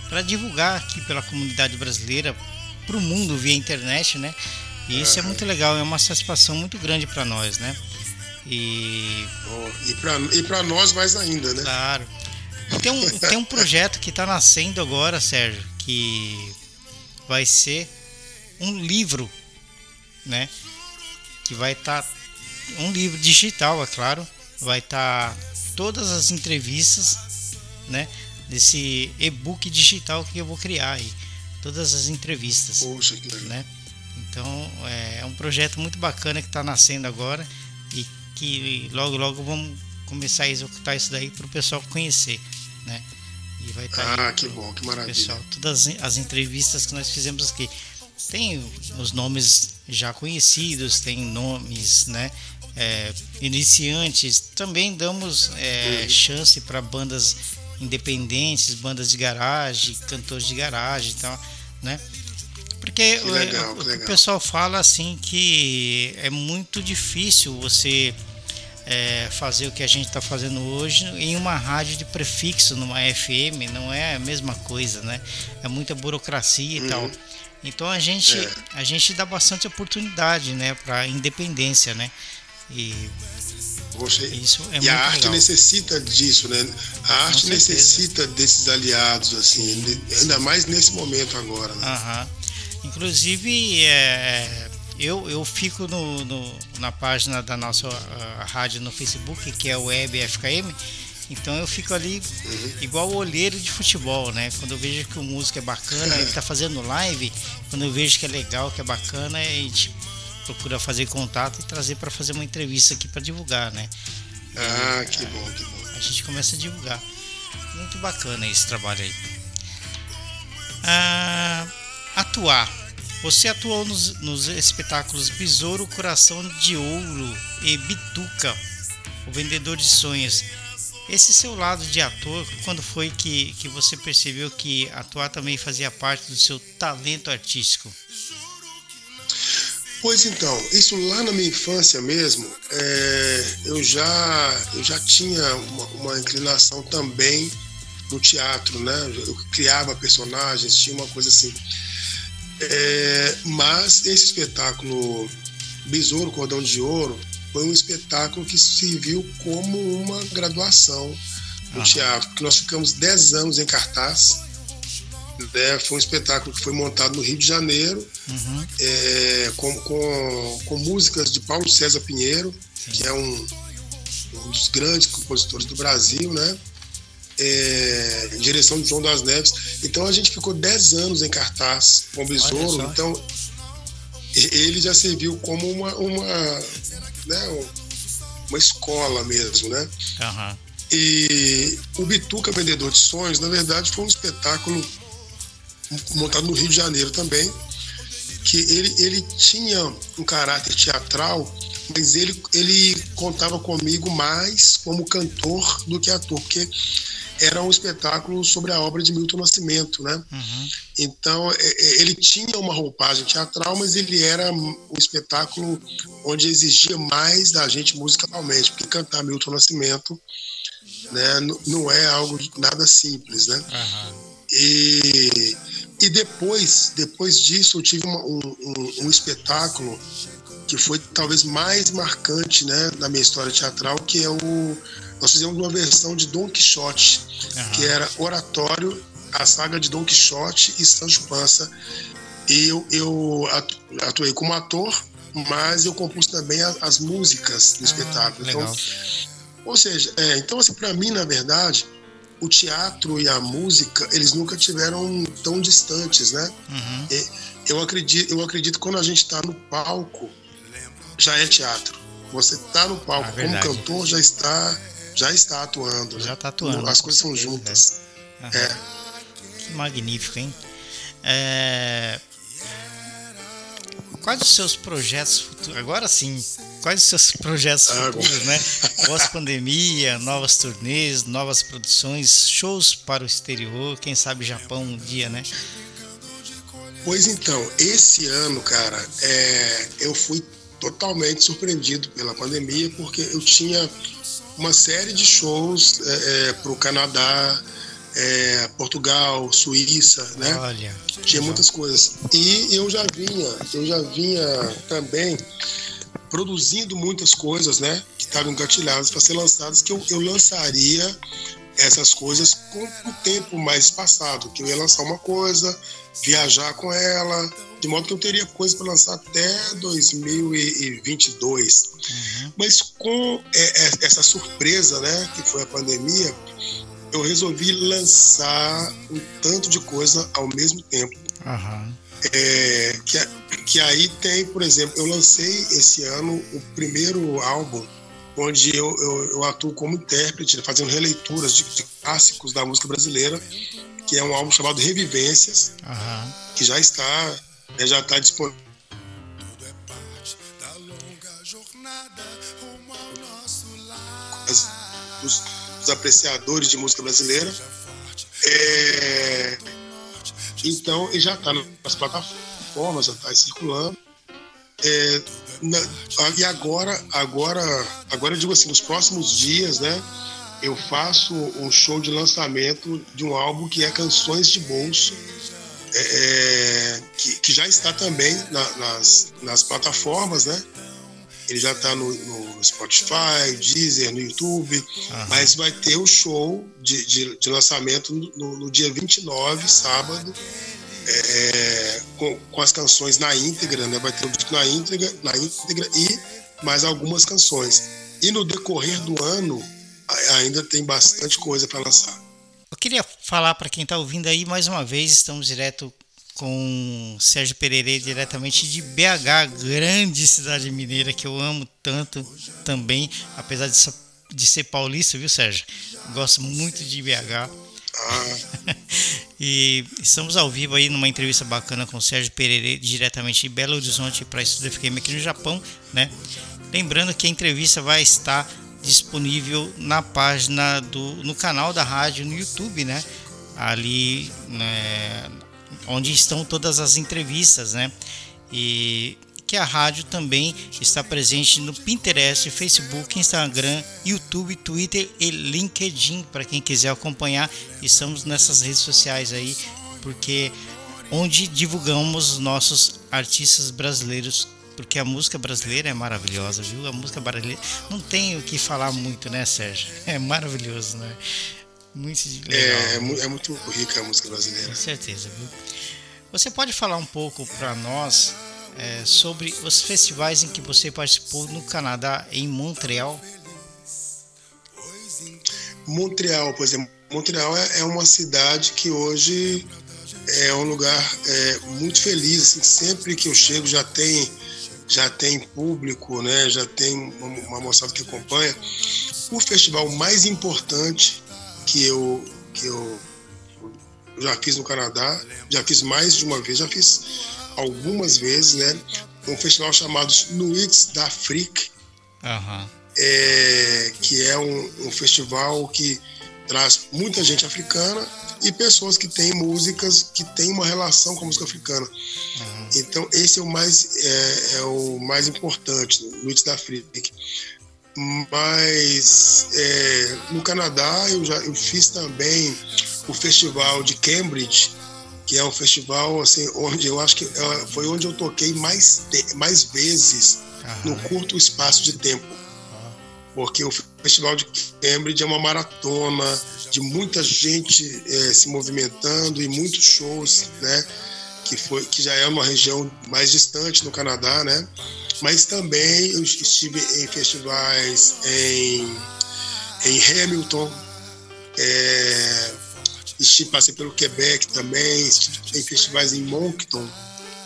para divulgar aqui pela comunidade brasileira para o mundo via internet, né? E isso é muito legal, é uma satisfação muito grande para nós, né? E Ó, E para nós mais ainda, né? Claro. Tem um, tem um projeto que está nascendo agora, Sérgio, que vai ser um livro, né? Que vai estar um livro digital, é claro. Vai estar todas as entrevistas, né? Desse e-book digital que eu vou criar aí. Todas as entrevistas Poxa, né? Então é é um projeto muito bacana que está nascendo agora e que logo logo vamos começar a executar isso daí para o pessoal conhecer, né? E vai estar Ah, que bom, que maravilha. pessoal todas as- as entrevistas que nós fizemos aqui tem os nomes já conhecidos, tem nomes, né? É, iniciantes. Também damos é, chance para bandas independentes, bandas de garagem, cantores de garagem e tal, né? Porque Que o- legal, o, que o pessoal fala assim que é muito difícil você é, fazer o que a gente está fazendo hoje em uma rádio de prefixo, numa FM, não é a mesma coisa, né? É muita burocracia e uhum. tal. Então a gente, é. a gente dá bastante oportunidade, né, para independência, né? E você, Isso é e a arte legal. necessita disso, né? A arte necessita desses aliados, assim, ainda mais nesse momento agora. Né? Uhum. Inclusive, é, eu, eu fico no, no, na página da nossa rádio no Facebook, que é o Web FKM. Então eu fico ali uhum. igual o olheiro de futebol, né? Quando eu vejo que o músico é bacana, ele tá fazendo live, quando eu vejo que é legal, que é bacana, a gente procura fazer contato e trazer para fazer uma entrevista aqui para divulgar, né? Ah, que bom, que bom. A gente começa a divulgar. Muito bacana esse trabalho aí. Ah, atuar. Você atuou nos, nos espetáculos Besouro, Coração de Ouro e Bituca, o Vendedor de Sonhos. Esse seu lado de ator, quando foi que, que você percebeu que atuar também fazia parte do seu talento artístico? Pois então, isso lá na minha infância mesmo, é, eu, já, eu já tinha uma, uma, inclinação também no teatro, né? Eu criava personagens, tinha uma coisa assim. É, mas esse espetáculo Besouro Cordão de Ouro foi um espetáculo que serviu como uma graduação no teatro, que nós ficamos 10 anos em cartaz né? Foi um espetáculo que foi montado no Rio de Janeiro, uhum. é, com, com, com, músicas de Paulo César Pinheiro, Sim. que é um, um, dos grandes compositores do Brasil, né? É, direção de João das Neves. Então a gente ficou 10 anos em cartaz com o Besouro, então ele já serviu como uma, uma, né, uma escola mesmo, né? Uhum. E o Bituca Vendedor de Sonhos, na verdade, foi um espetáculo montado no Rio de Janeiro também, que ele, ele tinha um caráter teatral, mas ele, ele contava comigo mais como cantor do que ator, porque era um espetáculo sobre a obra de Milton Nascimento, né? Uhum. Então, é, é, ele tinha uma roupagem teatral, mas ele era um espetáculo onde exigia mais da gente musicalmente, porque cantar Milton Nascimento né, não é algo nada simples, né? Uhum. E e depois, depois disso, eu tive uma, um, um, um, espetáculo que foi talvez mais marcante né, na minha história teatral, que é o. Nós fizemos uma versão de Don Quixote, uhum. que era oratório, a saga de Don Quixote e Sancho Panza. E eu, eu atuei como ator, mas eu compus também as, as músicas do ah, espetáculo. Então, ou seja, é, então assim, para mim, na verdade, o teatro e a música, eles nunca tiveram tão distantes, né? Uhum. eu acredito, eu acredito que quando a gente está no palco, já é teatro. Você está no palco ah, como cantor, já está, já está atuando. Já está né? atuando. As coisas são juntas. Uhum. É. Que magnífico, hein? É... Quais os seus projetos futuros? Agora sim, quais os seus projetos futuros, né? Pós-pandemia, novas turnês, novas produções, shows para o exterior, quem sabe Japão um dia, né? Pois então, esse ano, cara, é, eu fui totalmente surpreendido pela pandemia, porque eu tinha uma série de shows é, é, para o Canadá, é, Portugal, Suíça, né? Olha, Tinha muitas coisas. E eu já vinha, eu já vinha também produzindo muitas coisas, né? Que estavam engatilhadas para ser lançadas, que eu, eu lançaria essas coisas com o tempo mais passado, que eu ia lançar uma coisa, viajar com ela, de modo que eu teria coisa para lançar até 2022. Uhum. Mas com é, é, essa surpresa, né, que foi a pandemia, eu resolvi lançar um tanto de coisa ao mesmo tempo. Uhum. É, que, que aí tem, por exemplo, eu lancei esse ano o primeiro álbum onde eu, eu, eu atuo como intérprete, fazendo releituras de, de, clássicos da música brasileira, que é um álbum chamado Revivências, uhum. que já está, né, já está disponível. Os, os apreciadores de música brasileira. É, então, ele já está nas plataformas, já está circulando. É, Na, e agora, agora, agora eu digo assim, nos próximos dias, né? Eu faço um show de lançamento de um álbum que é Canções de Bolso, é, é que, que, já está também na, nas, nas plataformas, né? Ele já está no, no, Spotify, Deezer, no YouTube, uhum. mas vai ter o show de, de, de lançamento no, no, dia 29, sábado, é, com, com, as canções na íntegra, né? Vai ter o disco na íntegra, na íntegra e mais algumas canções. E no decorrer do ano ainda tem bastante coisa para lançar. Eu queria falar para quem está ouvindo aí mais uma vez, estamos direto com Sérgio Pereira diretamente de BH, grande cidade mineira que eu amo tanto também, apesar de, de ser paulista, viu Sérgio? Gosto muito de BH. Ah. e estamos ao vivo aí numa entrevista bacana com o Sérgio Pereira diretamente de Belo Horizonte para Estúdio FM aqui no Japão, né? Lembrando que a entrevista vai estar disponível na página do no canal da rádio no YouTube, né? Ali né, onde estão todas as entrevistas, né? E que a rádio também está presente no Pinterest, Facebook, Instagram, YouTube, Twitter e LinkedIn para quem quiser acompanhar. Estamos nessas redes sociais aí porque onde divulgamos nossos artistas brasileiros porque a música brasileira é maravilhosa, viu? A música brasileira não tem o que falar muito, né, Sérgio? É maravilhoso, né? Muito legal. É, é, é muito rica a música brasileira. Com certeza, viu? Você pode falar um pouco para nós é, sobre os festivais em que você participou no Canadá, em Montreal? Montreal, por exemplo, Montreal é, é uma cidade que hoje é um lugar é, muito feliz. Assim, sempre que eu chego já tem já tem público, né? Já tem uma, uma moçada que acompanha. O festival mais importante que eu, que eu já fiz no Canadá, já fiz mais de uma vez, já fiz algumas vezes, né? Um festival chamado Nuits da Afrique, uhum. é, que é um, um, festival que traz muita gente africana e pessoas que têm músicas que têm uma relação com a música africana. Uhum. Então esse é o mais é, é o mais importante, Nuits da Afrique mas é, no Canadá eu já eu fiz também o festival de Cambridge que é um festival assim onde eu acho que é, foi onde eu toquei mais mais vezes no curto espaço de tempo. Porque o festival de Cambridge é uma maratona de muita gente é, se movimentando e muitos shows né que foi que já é uma região mais distante no Canadá né mas também eu estive em festivais em, em Hamilton, é, estive, passei pelo Quebec também, em festivais em Moncton.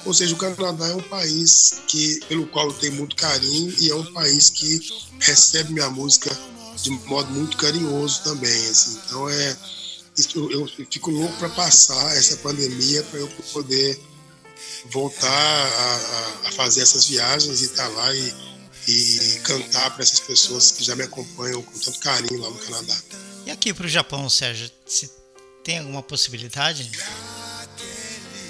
Ou seja, o Canadá é um país que, pelo qual eu tenho muito carinho e é um país que recebe minha música de modo muito carinhoso também. Assim. Então é, eu, eu fico louco para passar essa pandemia para eu poder voltar a, a, fazer essas viagens e estar tá lá e, e cantar para essas pessoas que já me acompanham com tanto carinho lá no Canadá. E aqui para o Japão, Sérgio, se tem alguma possibilidade?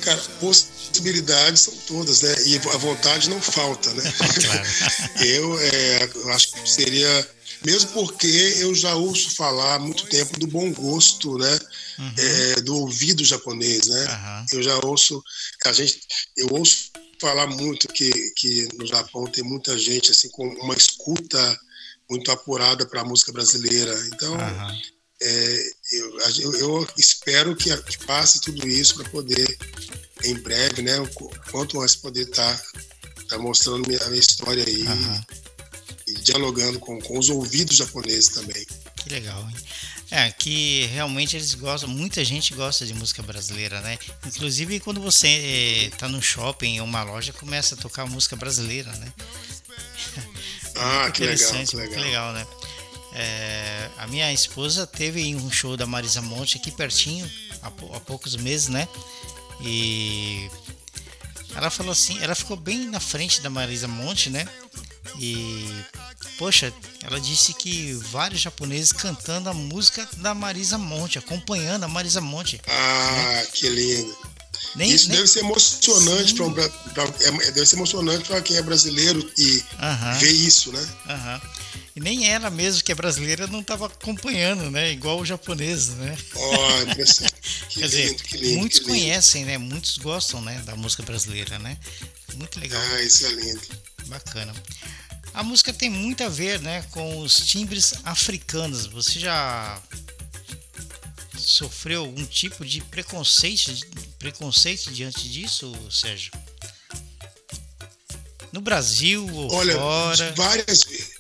Cara, possibilidades são todas, né? E a vontade não falta, né? eu, é, eu acho que seria mesmo porque eu já ouço falar há muito tempo do bom gosto, né? Uhum. É, do ouvido japonês, né? Uhum. Eu já ouço, a gente, eu ouço falar muito que, que no Japão tem muita gente assim com uma escuta muito apurada para a música brasileira. Então, uhum. é, eu, eu, eu, espero que, que passe tudo isso para poder, em breve, né? Quanto antes poder estar tá, tá mostrando minha, a minha história aí e dialogando com, com os ouvidos japoneses também. Que legal, hein? É, que realmente eles gostam, muita gente gosta de música brasileira, né? Inclusive quando você está eh, no shopping ou uma loja, começa a tocar música brasileira, né? Ah, que legal, que legal. Que legal, né? É, a minha esposa teve um show da Marisa Monte aqui pertinho, há, há poucos meses, né? E ela falou assim, ela ficou bem na frente da Marisa Monte, né? E poxa, ela disse que vários japoneses cantando a música da Marisa Monte, acompanhando a Marisa Monte. Ah, né? que lindo. Nem, Isso nem... deve ser emocionante para é, deve ser emocionante para quem é brasileiro e uhum. ver isso, né? Uhum. E nem ela mesmo, que é brasileira, não estava acompanhando, né? Igual o japonês, né? Oh, impressionante. Que Quer lindo, dizer, que lindo, muitos que conhecem, né? Muitos gostam, né? Da música brasileira, né? Muito legal. Ah, isso é lindo. Bacana. A música tem muito a ver, né? Com os timbres africanos. Você já sofreu algum tipo de preconceito, preconceito diante disso, Sérgio? No Brasil ou Olha, fora? várias vezes.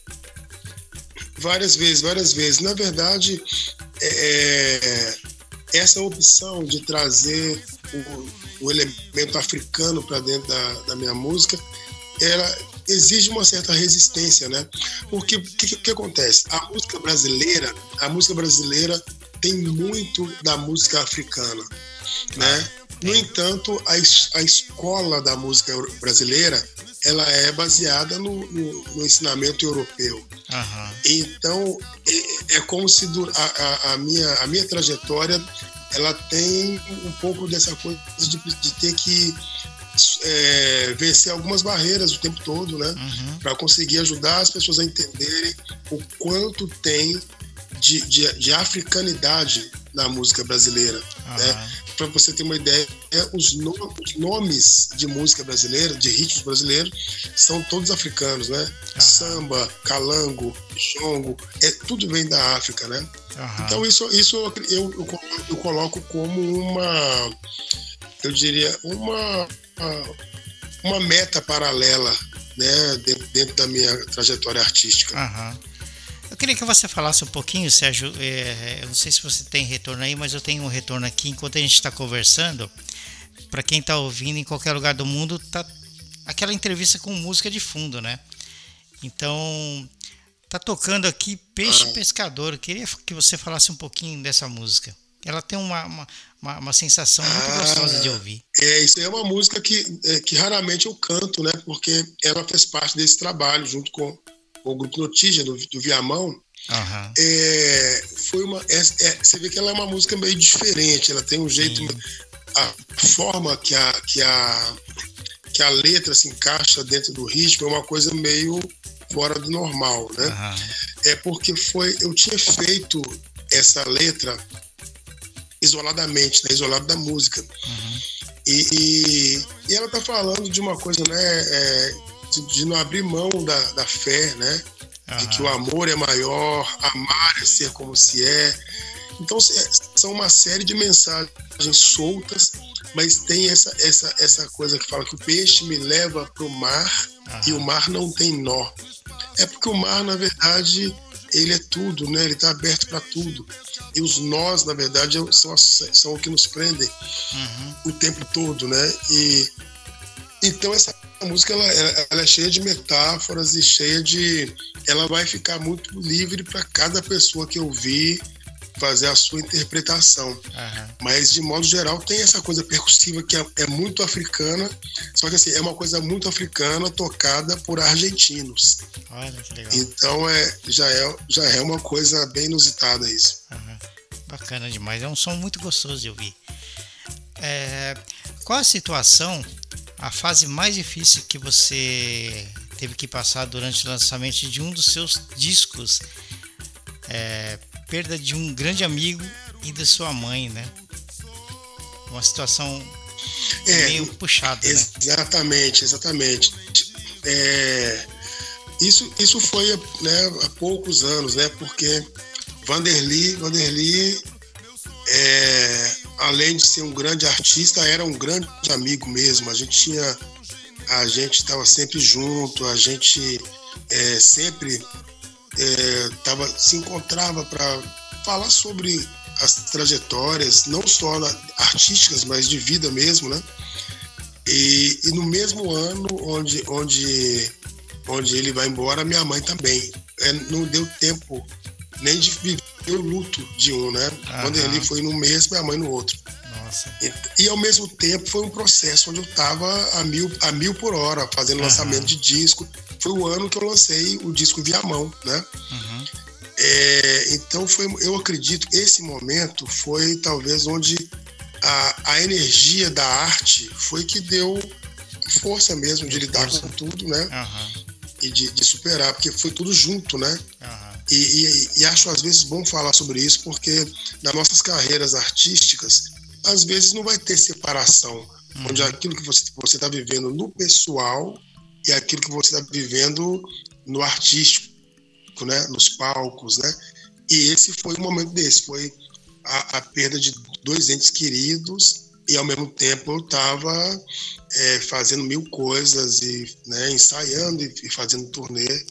Várias vezes, várias vezes. Na verdade, é, é essa opção de trazer o, o elemento africano para dentro da, da, minha música, ela exige uma certa resistência, né? Porque o que, que, acontece? A música brasileira, a música brasileira tem muito da música africana, né? No entanto, a, a escola da música brasileira ela é baseada no, no, no ensinamento europeu. Uhum. Então, é, é, como se a, a, a, minha, a minha trajetória ela tem um pouco dessa coisa de, de ter que é, vencer algumas barreiras o tempo todo, né? Uhum. Para conseguir ajudar as pessoas a entenderem o quanto tem de, de, de africanidade na música brasileira. Uhum. Né? Para você ter uma ideia, os, no, os, nomes de música brasileira, de ritmos brasileiros, são todos africanos, né? Uhum. Samba, calango, chongo, é, tudo vem da África, né? Então isso, isso eu, eu, eu coloco como uma, eu diria, uma, uma meta paralela né, dentro, dentro da minha trajetória artística. Uhum. Eu queria que você falasse um pouquinho, Sérgio. É, eu não sei se você tem retorno aí, mas eu tenho um retorno aqui enquanto a gente está conversando. Para quem está ouvindo em qualquer lugar do mundo, tá aquela entrevista com música de fundo, né? Então, tá tocando aqui Peixe ah. Pescador. Eu queria que você falasse um pouquinho dessa música. Ela tem uma, uma, uma, uma sensação muito ah, gostosa de ouvir. É, isso é uma música que, é, que raramente eu canto, né? Porque ela fez parte desse trabalho junto com o grupo Notícia do, do Viamão, uhum. é, foi uma, é, é, você vê que ela é uma música meio diferente, ela tem um jeito, Sim. a forma que a, que, a, que a letra se encaixa dentro do ritmo é uma coisa meio fora do normal, né? Uhum. É porque foi, eu tinha feito essa letra isoladamente, né? isolado da música. Uhum. E, e, e, ela tá falando de uma coisa, né? É, de, não abrir mão da, da fé, né? Uhum. De que o amor é maior, amar é ser como se é. Então são uma série de mensagens soltas, mas tem essa, essa, essa coisa que fala que o peixe me leva para o mar uhum. e o mar não tem nó. É porque o mar, na verdade, ele é tudo, né? Ele está aberto para tudo. E os nós, na verdade, são, são o que nos prendem uhum. o tempo todo, né? E então essa música ela, ela, é cheia de metáforas e cheia de. Ela vai ficar muito livre para cada pessoa que ouvir fazer a sua interpretação. Uhum. Mas, de modo geral, tem essa coisa percussiva que é, é, muito africana, só que assim, é uma coisa muito africana tocada por argentinos. Olha que legal. Então, é, já, é, já é uma coisa bem inusitada isso. Uhum. Bacana demais. É um som muito gostoso de ouvir. É, qual a situação a fase mais difícil que você teve que passar durante o lançamento de um dos seus discos, é, perda de um grande amigo e da sua mãe, né? Uma situação é, meio puxada. Né? Exatamente, né? exatamente. É, isso, isso foi né, há poucos anos, né? Porque Vanderly, Vanderly é, além de ser um grande artista, era um grande amigo mesmo. A gente tinha, a gente estava sempre junto, a gente é, sempre é, tava, se encontrava para falar sobre as trajetórias, não só artísticas, mas de vida mesmo, né? E, e, no mesmo ano onde, onde, onde ele vai embora, minha mãe também. É, não deu tempo nem de viver o luto de um, né? Quando ele foi num mês, minha mãe no outro. Nossa. E, e, ao mesmo tempo foi um processo onde eu estava a mil, a mil por hora, fazendo lançamento de disco. Foi o ano que eu lancei o disco via mão, né? Uhum. É, então foi, eu acredito esse momento foi talvez onde a, a energia da arte foi que deu força mesmo de lidar com tudo, né? Aham, E de, de superar, porque foi tudo junto, né? aham. E, e- e acho às vezes bom falar sobre isso, porque nas nossas carreiras artísticas, às vezes não vai ter separação, onde aquilo que você está vivendo no pessoal e aquilo que você está vivendo no artístico, né? Nos palcos, né? E esse foi um momento desse, foi a, a perda de dois entes queridos e ao mesmo tempo eu estava fazendo mil coisas e né, ensaiando e, e fazendo turnê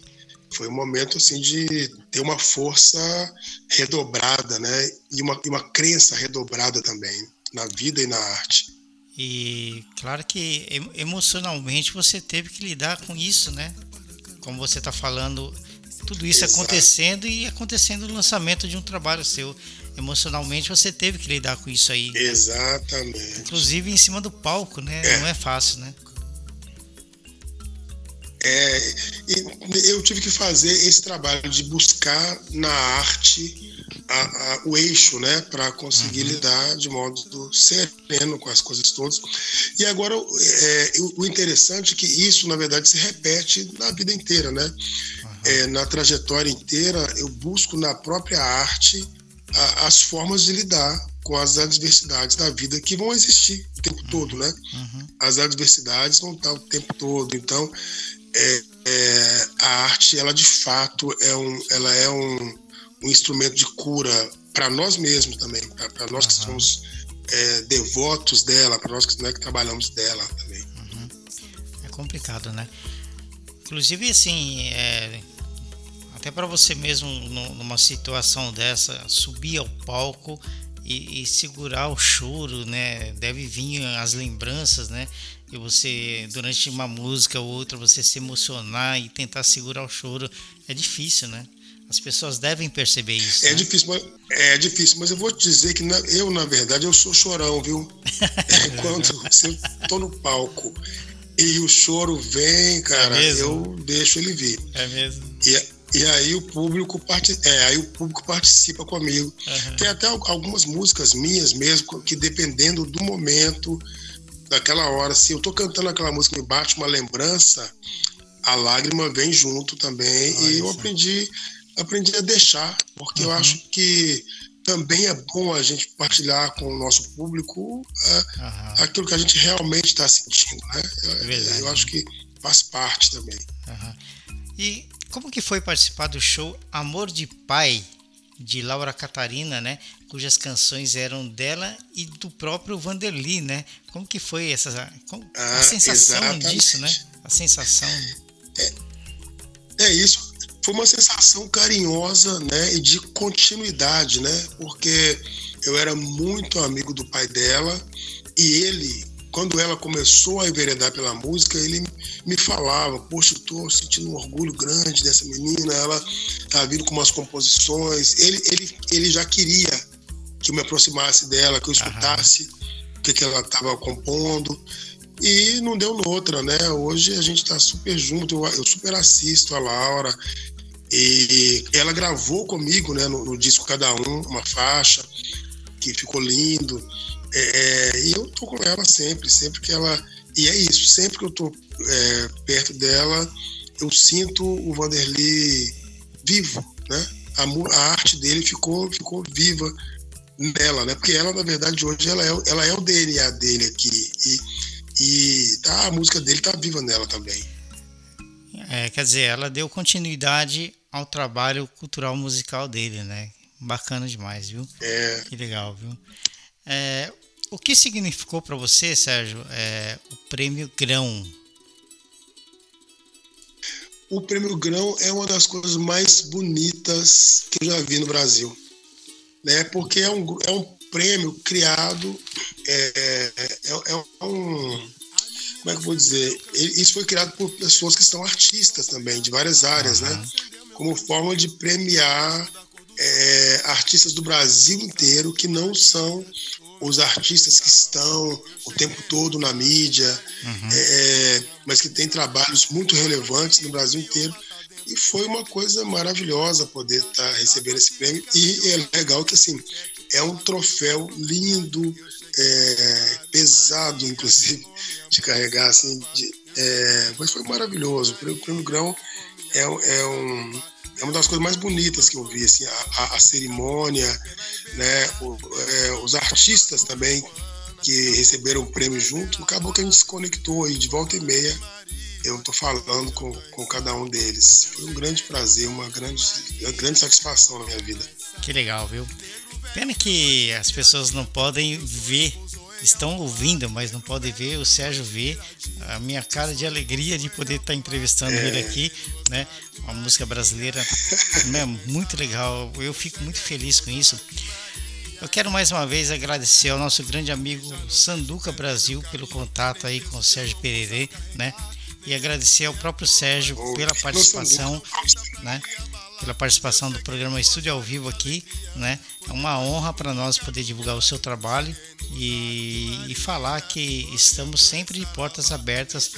foi um momento assim de ter uma força redobrada, né? E uma, uma crença redobrada também na vida e na arte. E claro que em- emocionalmente você teve que lidar com isso, né? Como você está falando, tudo isso Exato. acontecendo e acontecendo o lançamento de um trabalho seu. Emocionalmente você teve que lidar com isso aí. Exatamente. Inclusive em cima do palco, né? É. Não é fácil, né? É, eu tive que fazer esse trabalho de buscar na arte a- a- o eixo, né, para conseguir lidar de modo do- sereno com as coisas todas. E agora é, o- interessante é que isso, na verdade, se repete na vida inteira, né? É, na trajetória inteira, eu busco na própria arte a- as formas de lidar com as adversidades da vida que vão existir o tempo todo, né? Uhum. as adversidades vão estar o tempo todo. Então, é, é, a arte, ela de fato é um, ela é um, um instrumento de cura para nós mesmos também, para nós que Aham. somos é, devotos dela, para nós que, né, que trabalhamos dela também. É complicado, né? Inclusive, assim, é, até para você mesmo, nu- numa situação dessa, subir ao palco e, e segurar o choro, né? Deve vir as lembranças, né? E você, durante uma música ou outra, você se emocionar e tentar segurar o choro. É difícil, né? As pessoas devem perceber isso. É né? difícil, mas, é difícil, mas eu vou te dizer que na- eu, na verdade, eu sou chorão, viu? É, Quando eu tô no palco e o choro vem, cara, mesmo? eu deixo ele vir. É mesmo. E, e aí o público parti- é, aí o público participa comigo. Aham. Tem até al- algumas músicas minhas mesmo que dependendo do momento, daquela hora, se eu tô cantando aquela música me bate uma lembrança, a lágrima vem junto também e eu aprendi aprendi a deixar, porque eu Uhum. acho que também é bom a gente partilhar com o nosso público é, aquilo que a gente realmente está sentindo, né? É, Verdade. Eu acho que faz parte também. Aham. E como que foi participar do show Amor de Pai de Laura Catarina, né? Cujas canções eram dela e do próprio Vanderly, né? Como que foi essa como- a Ah, sensação exatamente. disso, né? A sensação. É isso. Foi uma sensação carinhosa, né, e de continuidade, né? Porque eu era muito amigo do pai dela e ele, quando ela começou a enveredar pela música, ele me falava: "Poxa, eu tô sentindo um orgulho grande dessa menina, ela tá vindo com umas composições". Ele ele ele já queria que eu me aproximasse dela, que eu escutasse o que que ela estava compondo. E não deu noutra, né? Hoje a gente tá super junto, eu, eu super assisto a Laura. E ela gravou comigo, né, no, no disco Cada Um, uma faixa que ficou lindo. É, e eu tô com ela sempre, sempre que ela. E é isso, sempre que eu tô é, perto dela, eu sinto o Vanderly vivo, né? A, a arte dele ficou, ficou viva nela, né? Porque ela, na verdade, hoje ela é, ela é o DNA dele aqui. E, e tá, a música dele tá viva nela também. É, quer dizer, ela deu continuidade ao trabalho cultural musical dele, né? Bacana demais, viu? É, Que legal, viu? É, o que significou para você, Sérgio, é, o prêmio Grão? o prêmio Grão é uma das coisas mais bonitas que eu já vi no Brasil. Né? Porque é um, é um prêmio criado, é, é, é um. Como é que eu vou dizer? Isso foi criado por pessoas que são artistas também, de várias áreas, né? Como forma de premiar é, artistas do Brasil inteiro que não são os artistas que estão o tempo todo na mídia, é, mas que têm trabalhos muito relevantes no Brasil inteiro. e foi uma coisa maravilhosa poder estar tá recebendo esse prêmio. E é legal que assim é um troféu lindo, é, pesado, inclusive, de carregar, assim, de, é, mas foi maravilhoso. O prêmio, o prêmio Grão é, é, um, é uma das coisas mais bonitas que eu vi, assim, a, a, a cerimônia, né, o, é, os artistas também que receberam o prêmio junto, acabou que a gente se conectou aí de volta e meia. Eu estou falando com, com cada um deles. Foi um grande prazer, uma grande, uma grande satisfação na minha vida. Que legal, viu? Pena que as pessoas não podem ver, estão ouvindo, mas não podem ver. O Sérgio vê a minha cara de alegria de poder estar entrevistando é. ele aqui, né? Uma música brasileira, né? Muito legal. Eu fico muito feliz com isso. Eu quero mais uma vez agradecer ao nosso grande amigo Sanduca Brasil pelo contato aí com o Sérgio Pereira, né? E agradecer ao próprio Sérgio pela participação, né? Pela participação do programa Estúdio ao Vivo aqui, né? É uma honra para nós poder divulgar o seu trabalho e, e falar que estamos sempre de portas abertas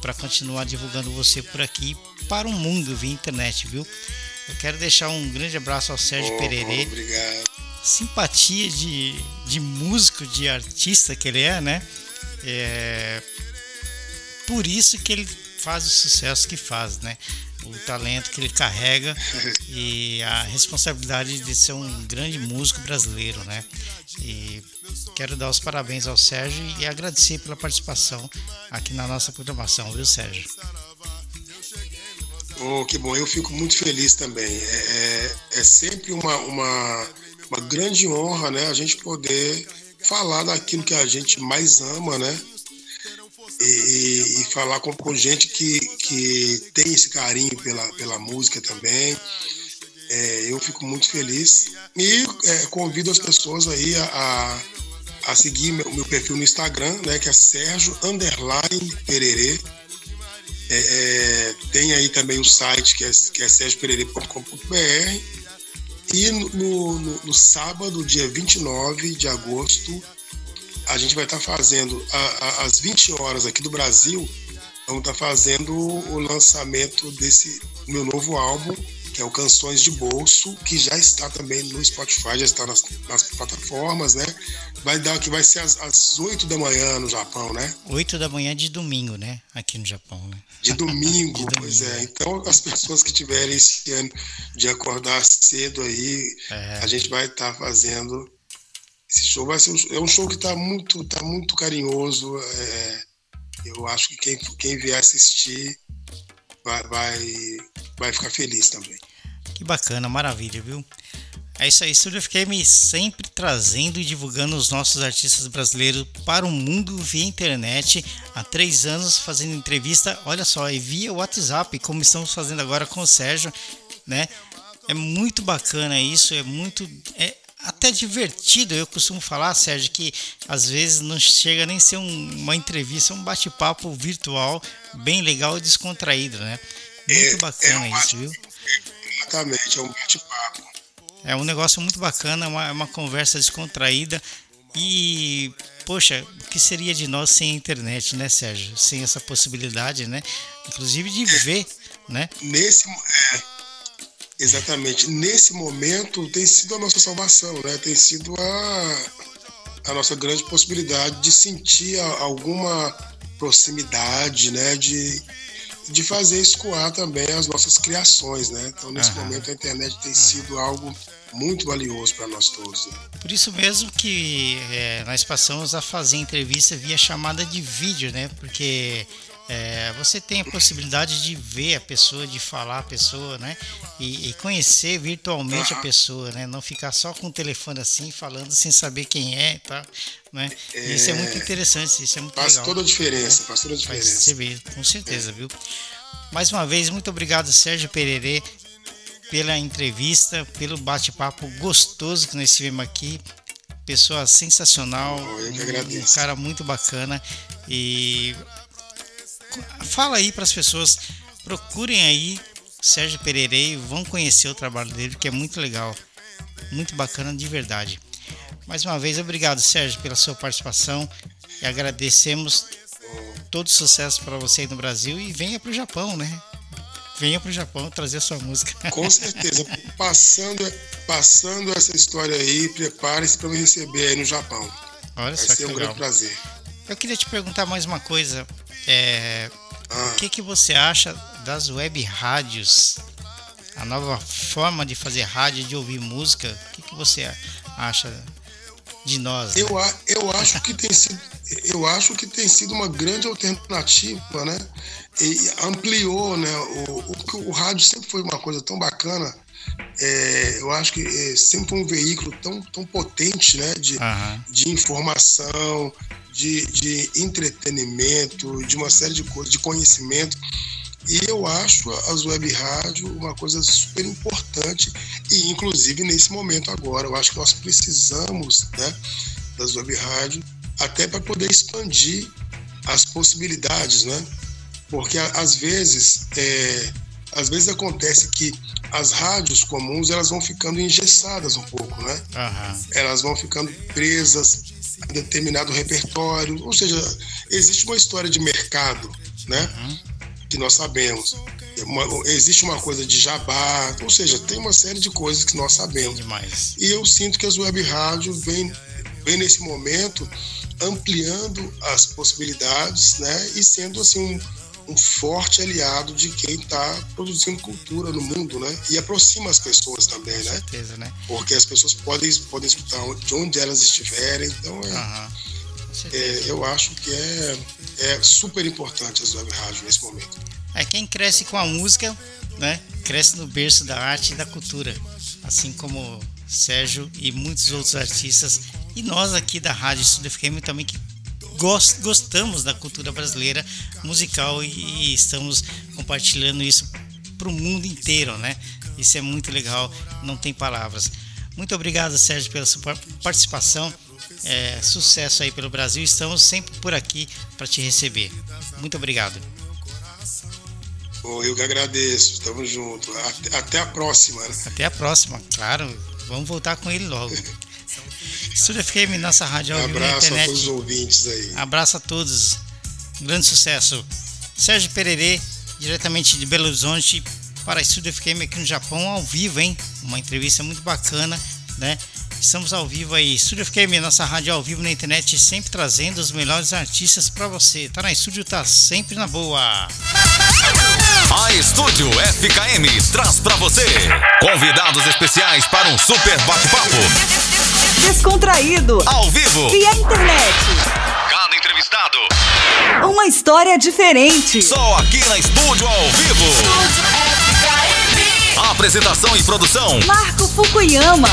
para continuar divulgando você por aqui para o mundo via internet, viu? Eu quero deixar um grande abraço ao Sérgio oh, Pererê. Obrigado. Simpatia de, de músico, de artista que ele é, né? É por isso que ele faz o sucesso que faz, né? o talento que ele carrega e a responsabilidade de ser um grande músico brasileiro, né? E quero dar os parabéns ao Sérgio e agradecer pela participação aqui na nossa programação, viu, Sérgio? Oh, que bom, eu fico muito feliz também. É, é, é sempre uma, uma, uma grande honra, né, a gente poder falar daquilo que a gente mais ama, né? E, e falar com, com, gente que, que tem esse carinho pela, pela música também. É, eu fico muito feliz e é, convido as pessoas aí a, a, a seguir meu, meu, perfil no Instagram, né, que é Sérgio Underline Pererê. É, é, tem aí também o site que é, que é sergiopererê.com.br e no, no, no, sábado, dia 29 de agosto, a gente vai estar tá fazendo a, a, às 20 horas aqui do Brasil, vamos estar tá fazendo o lançamento desse meu novo álbum, que é o Canções de Bolso, que já está também no Spotify, já está nas, nas plataformas, né? Vai dar que vai ser às, às 8 da manhã no Japão, né? 8 da manhã de domingo, né? Aqui no Japão, né? De domingo, de pois domingo. é. Então, as pessoas que tiverem esse ano de acordar cedo aí, é. a gente vai estar tá fazendo esse show vai ser um, é um show que está muito, tá muito carinhoso. É, eu acho que quem, quem vier assistir vai, vai, vai ficar feliz também. Que bacana, maravilha, viu? É isso aí, Estúdio FQM sempre trazendo e divulgando os nossos artistas brasileiros para o mundo via internet. Há três anos fazendo entrevista, olha só, e via WhatsApp, como estamos fazendo agora com o Sérgio, né? É muito bacana isso, é muito. É, até divertido. Eu costumo falar, Sérgio, que às vezes não chega nem a ser um, uma entrevista, um bate-papo virtual bem legal e descontraído, né? Muito é, bacana é um isso, viu? Exatamente, é um bate-papo. É um negócio muito bacana, uma, uma conversa descontraída e poxa, o que seria de nós sem a internet, né, Sérgio? Sem essa possibilidade, né? Inclusive de ver, né? Nesse, é, Exatamente. Nesse momento tem sido a nossa salvação, né? Tem sido a, a nossa grande possibilidade de sentir alguma proximidade, né? De, de fazer escoar também as nossas criações, né? Então, nesse uhum. momento, a internet tem sido algo muito valioso para nós todos. Né? Por isso mesmo que é, nós passamos a fazer entrevista via chamada de vídeo, né? Porque é, você tem a possibilidade de ver a pessoa, de falar a pessoa, né? E, e, conhecer virtualmente a pessoa, né? Não ficar só com o telefone assim, falando sem saber quem é, tá? Né? É, isso é muito interessante, isso é muito faz legal. Toda a diferença, né? Faz toda a diferença. Faz, com certeza, é. viu? Mais uma vez, muito obrigado, Sérgio Pererê, pela entrevista, pelo bate-papo gostoso que nós tivemos aqui. Pessoa sensacional, oh, um cara muito bacana e fala aí para as pessoas, procurem aí Sérgio Pereira vão conhecer o trabalho dele, que é muito legal, muito bacana de verdade. Mais uma vez, obrigado Sérgio pela sua participação e agradecemos todo sucesso para você aí no Brasil e venha para o Japão, né? venha para o Japão trazer a sua música. Com certeza. passando, passando essa história aí, prepare-se para me receber aí no Japão. Olha Vai só ser que um legal. grande prazer. Eu queria te perguntar mais uma coisa. É, Ah, O que, que você acha das web rádios? A nova forma de fazer rádio, de ouvir música. O que, que você acha de nós? né? eu, eu acho que tem sido eu acho que tem sido uma grande alternativa, né? E ampliou, né? O, o, o rádio sempre foi uma coisa tão bacana. É, eu acho que é, sempre um veículo tão, tão potente, né? De, Aham. de informação, de, de entretenimento, de uma série de coisas, de conhecimento. E eu acho as web rádio uma coisa super importante e inclusive nesse momento agora, eu acho que nós precisamos, né, das web rádio até para poder expandir as possibilidades, né? Porque às vezes, é, às vezes acontece que as rádios comuns elas vão ficando engessadas um pouco, né? Aham. elas vão ficando presas a determinado repertório. Ou seja, existe uma história de mercado, né? Que nós sabemos. Uma- existe uma coisa de jabá, ou seja, tem uma série de coisas que nós sabemos. Demais. E eu sinto que as web rádios vêm, vêm nesse momento ampliando as possibilidades, né? E sendo assim um, um forte aliado de quem está produzindo cultura no mundo, né? E aproxima as pessoas também, né? Certeza, né? porque as pessoas podem, podem escutar de onde elas estiverem. Então, é. Com certeza. é, eu acho que é, é super importante as web rádios nesse momento. É quem cresce com a música, né? Cresce no berço da arte e da cultura. Assim como Sérgio e muitos outros artistas. E nós aqui da Rádio Estúdio FM também que gos- gostamos da cultura brasileira musical e, e estamos compartilhando isso para o mundo inteiro, né? Isso é muito legal, não tem palavras. Muito obrigado, Sérgio, pela sua par- participação. É, sucesso aí pelo Brasil. Estamos sempre por aqui para te receber. Muito obrigado. Bom, eu que agradeço, estamos juntos. Até, até a próxima. Né? Até a próxima, claro. Vamos voltar com ele logo. Estúdio FM, nossa rádio Um ao vivo na abraço a todos os internet. ouvintes aí. Abraço a todos. Um grande sucesso. Sérgio Pererê, diretamente de Belo Horizonte, para Estúdio FM aqui no Japão, ao vivo, hein? Uma entrevista muito bacana, né? Estamos ao vivo aí. Estúdio FM, nossa rádio ao vivo na internet, sempre trazendo os melhores artistas para você. Tá na estúdio, tá sempre na boa. A Estúdio FKM traz pra você convidados especiais para um super bate-papo Descontraído. ao vivo. Via internet. Cada entrevistado Uma história diferente. só aqui na Estúdio ao vivo. Apresentação e produção Marco Fukuyama.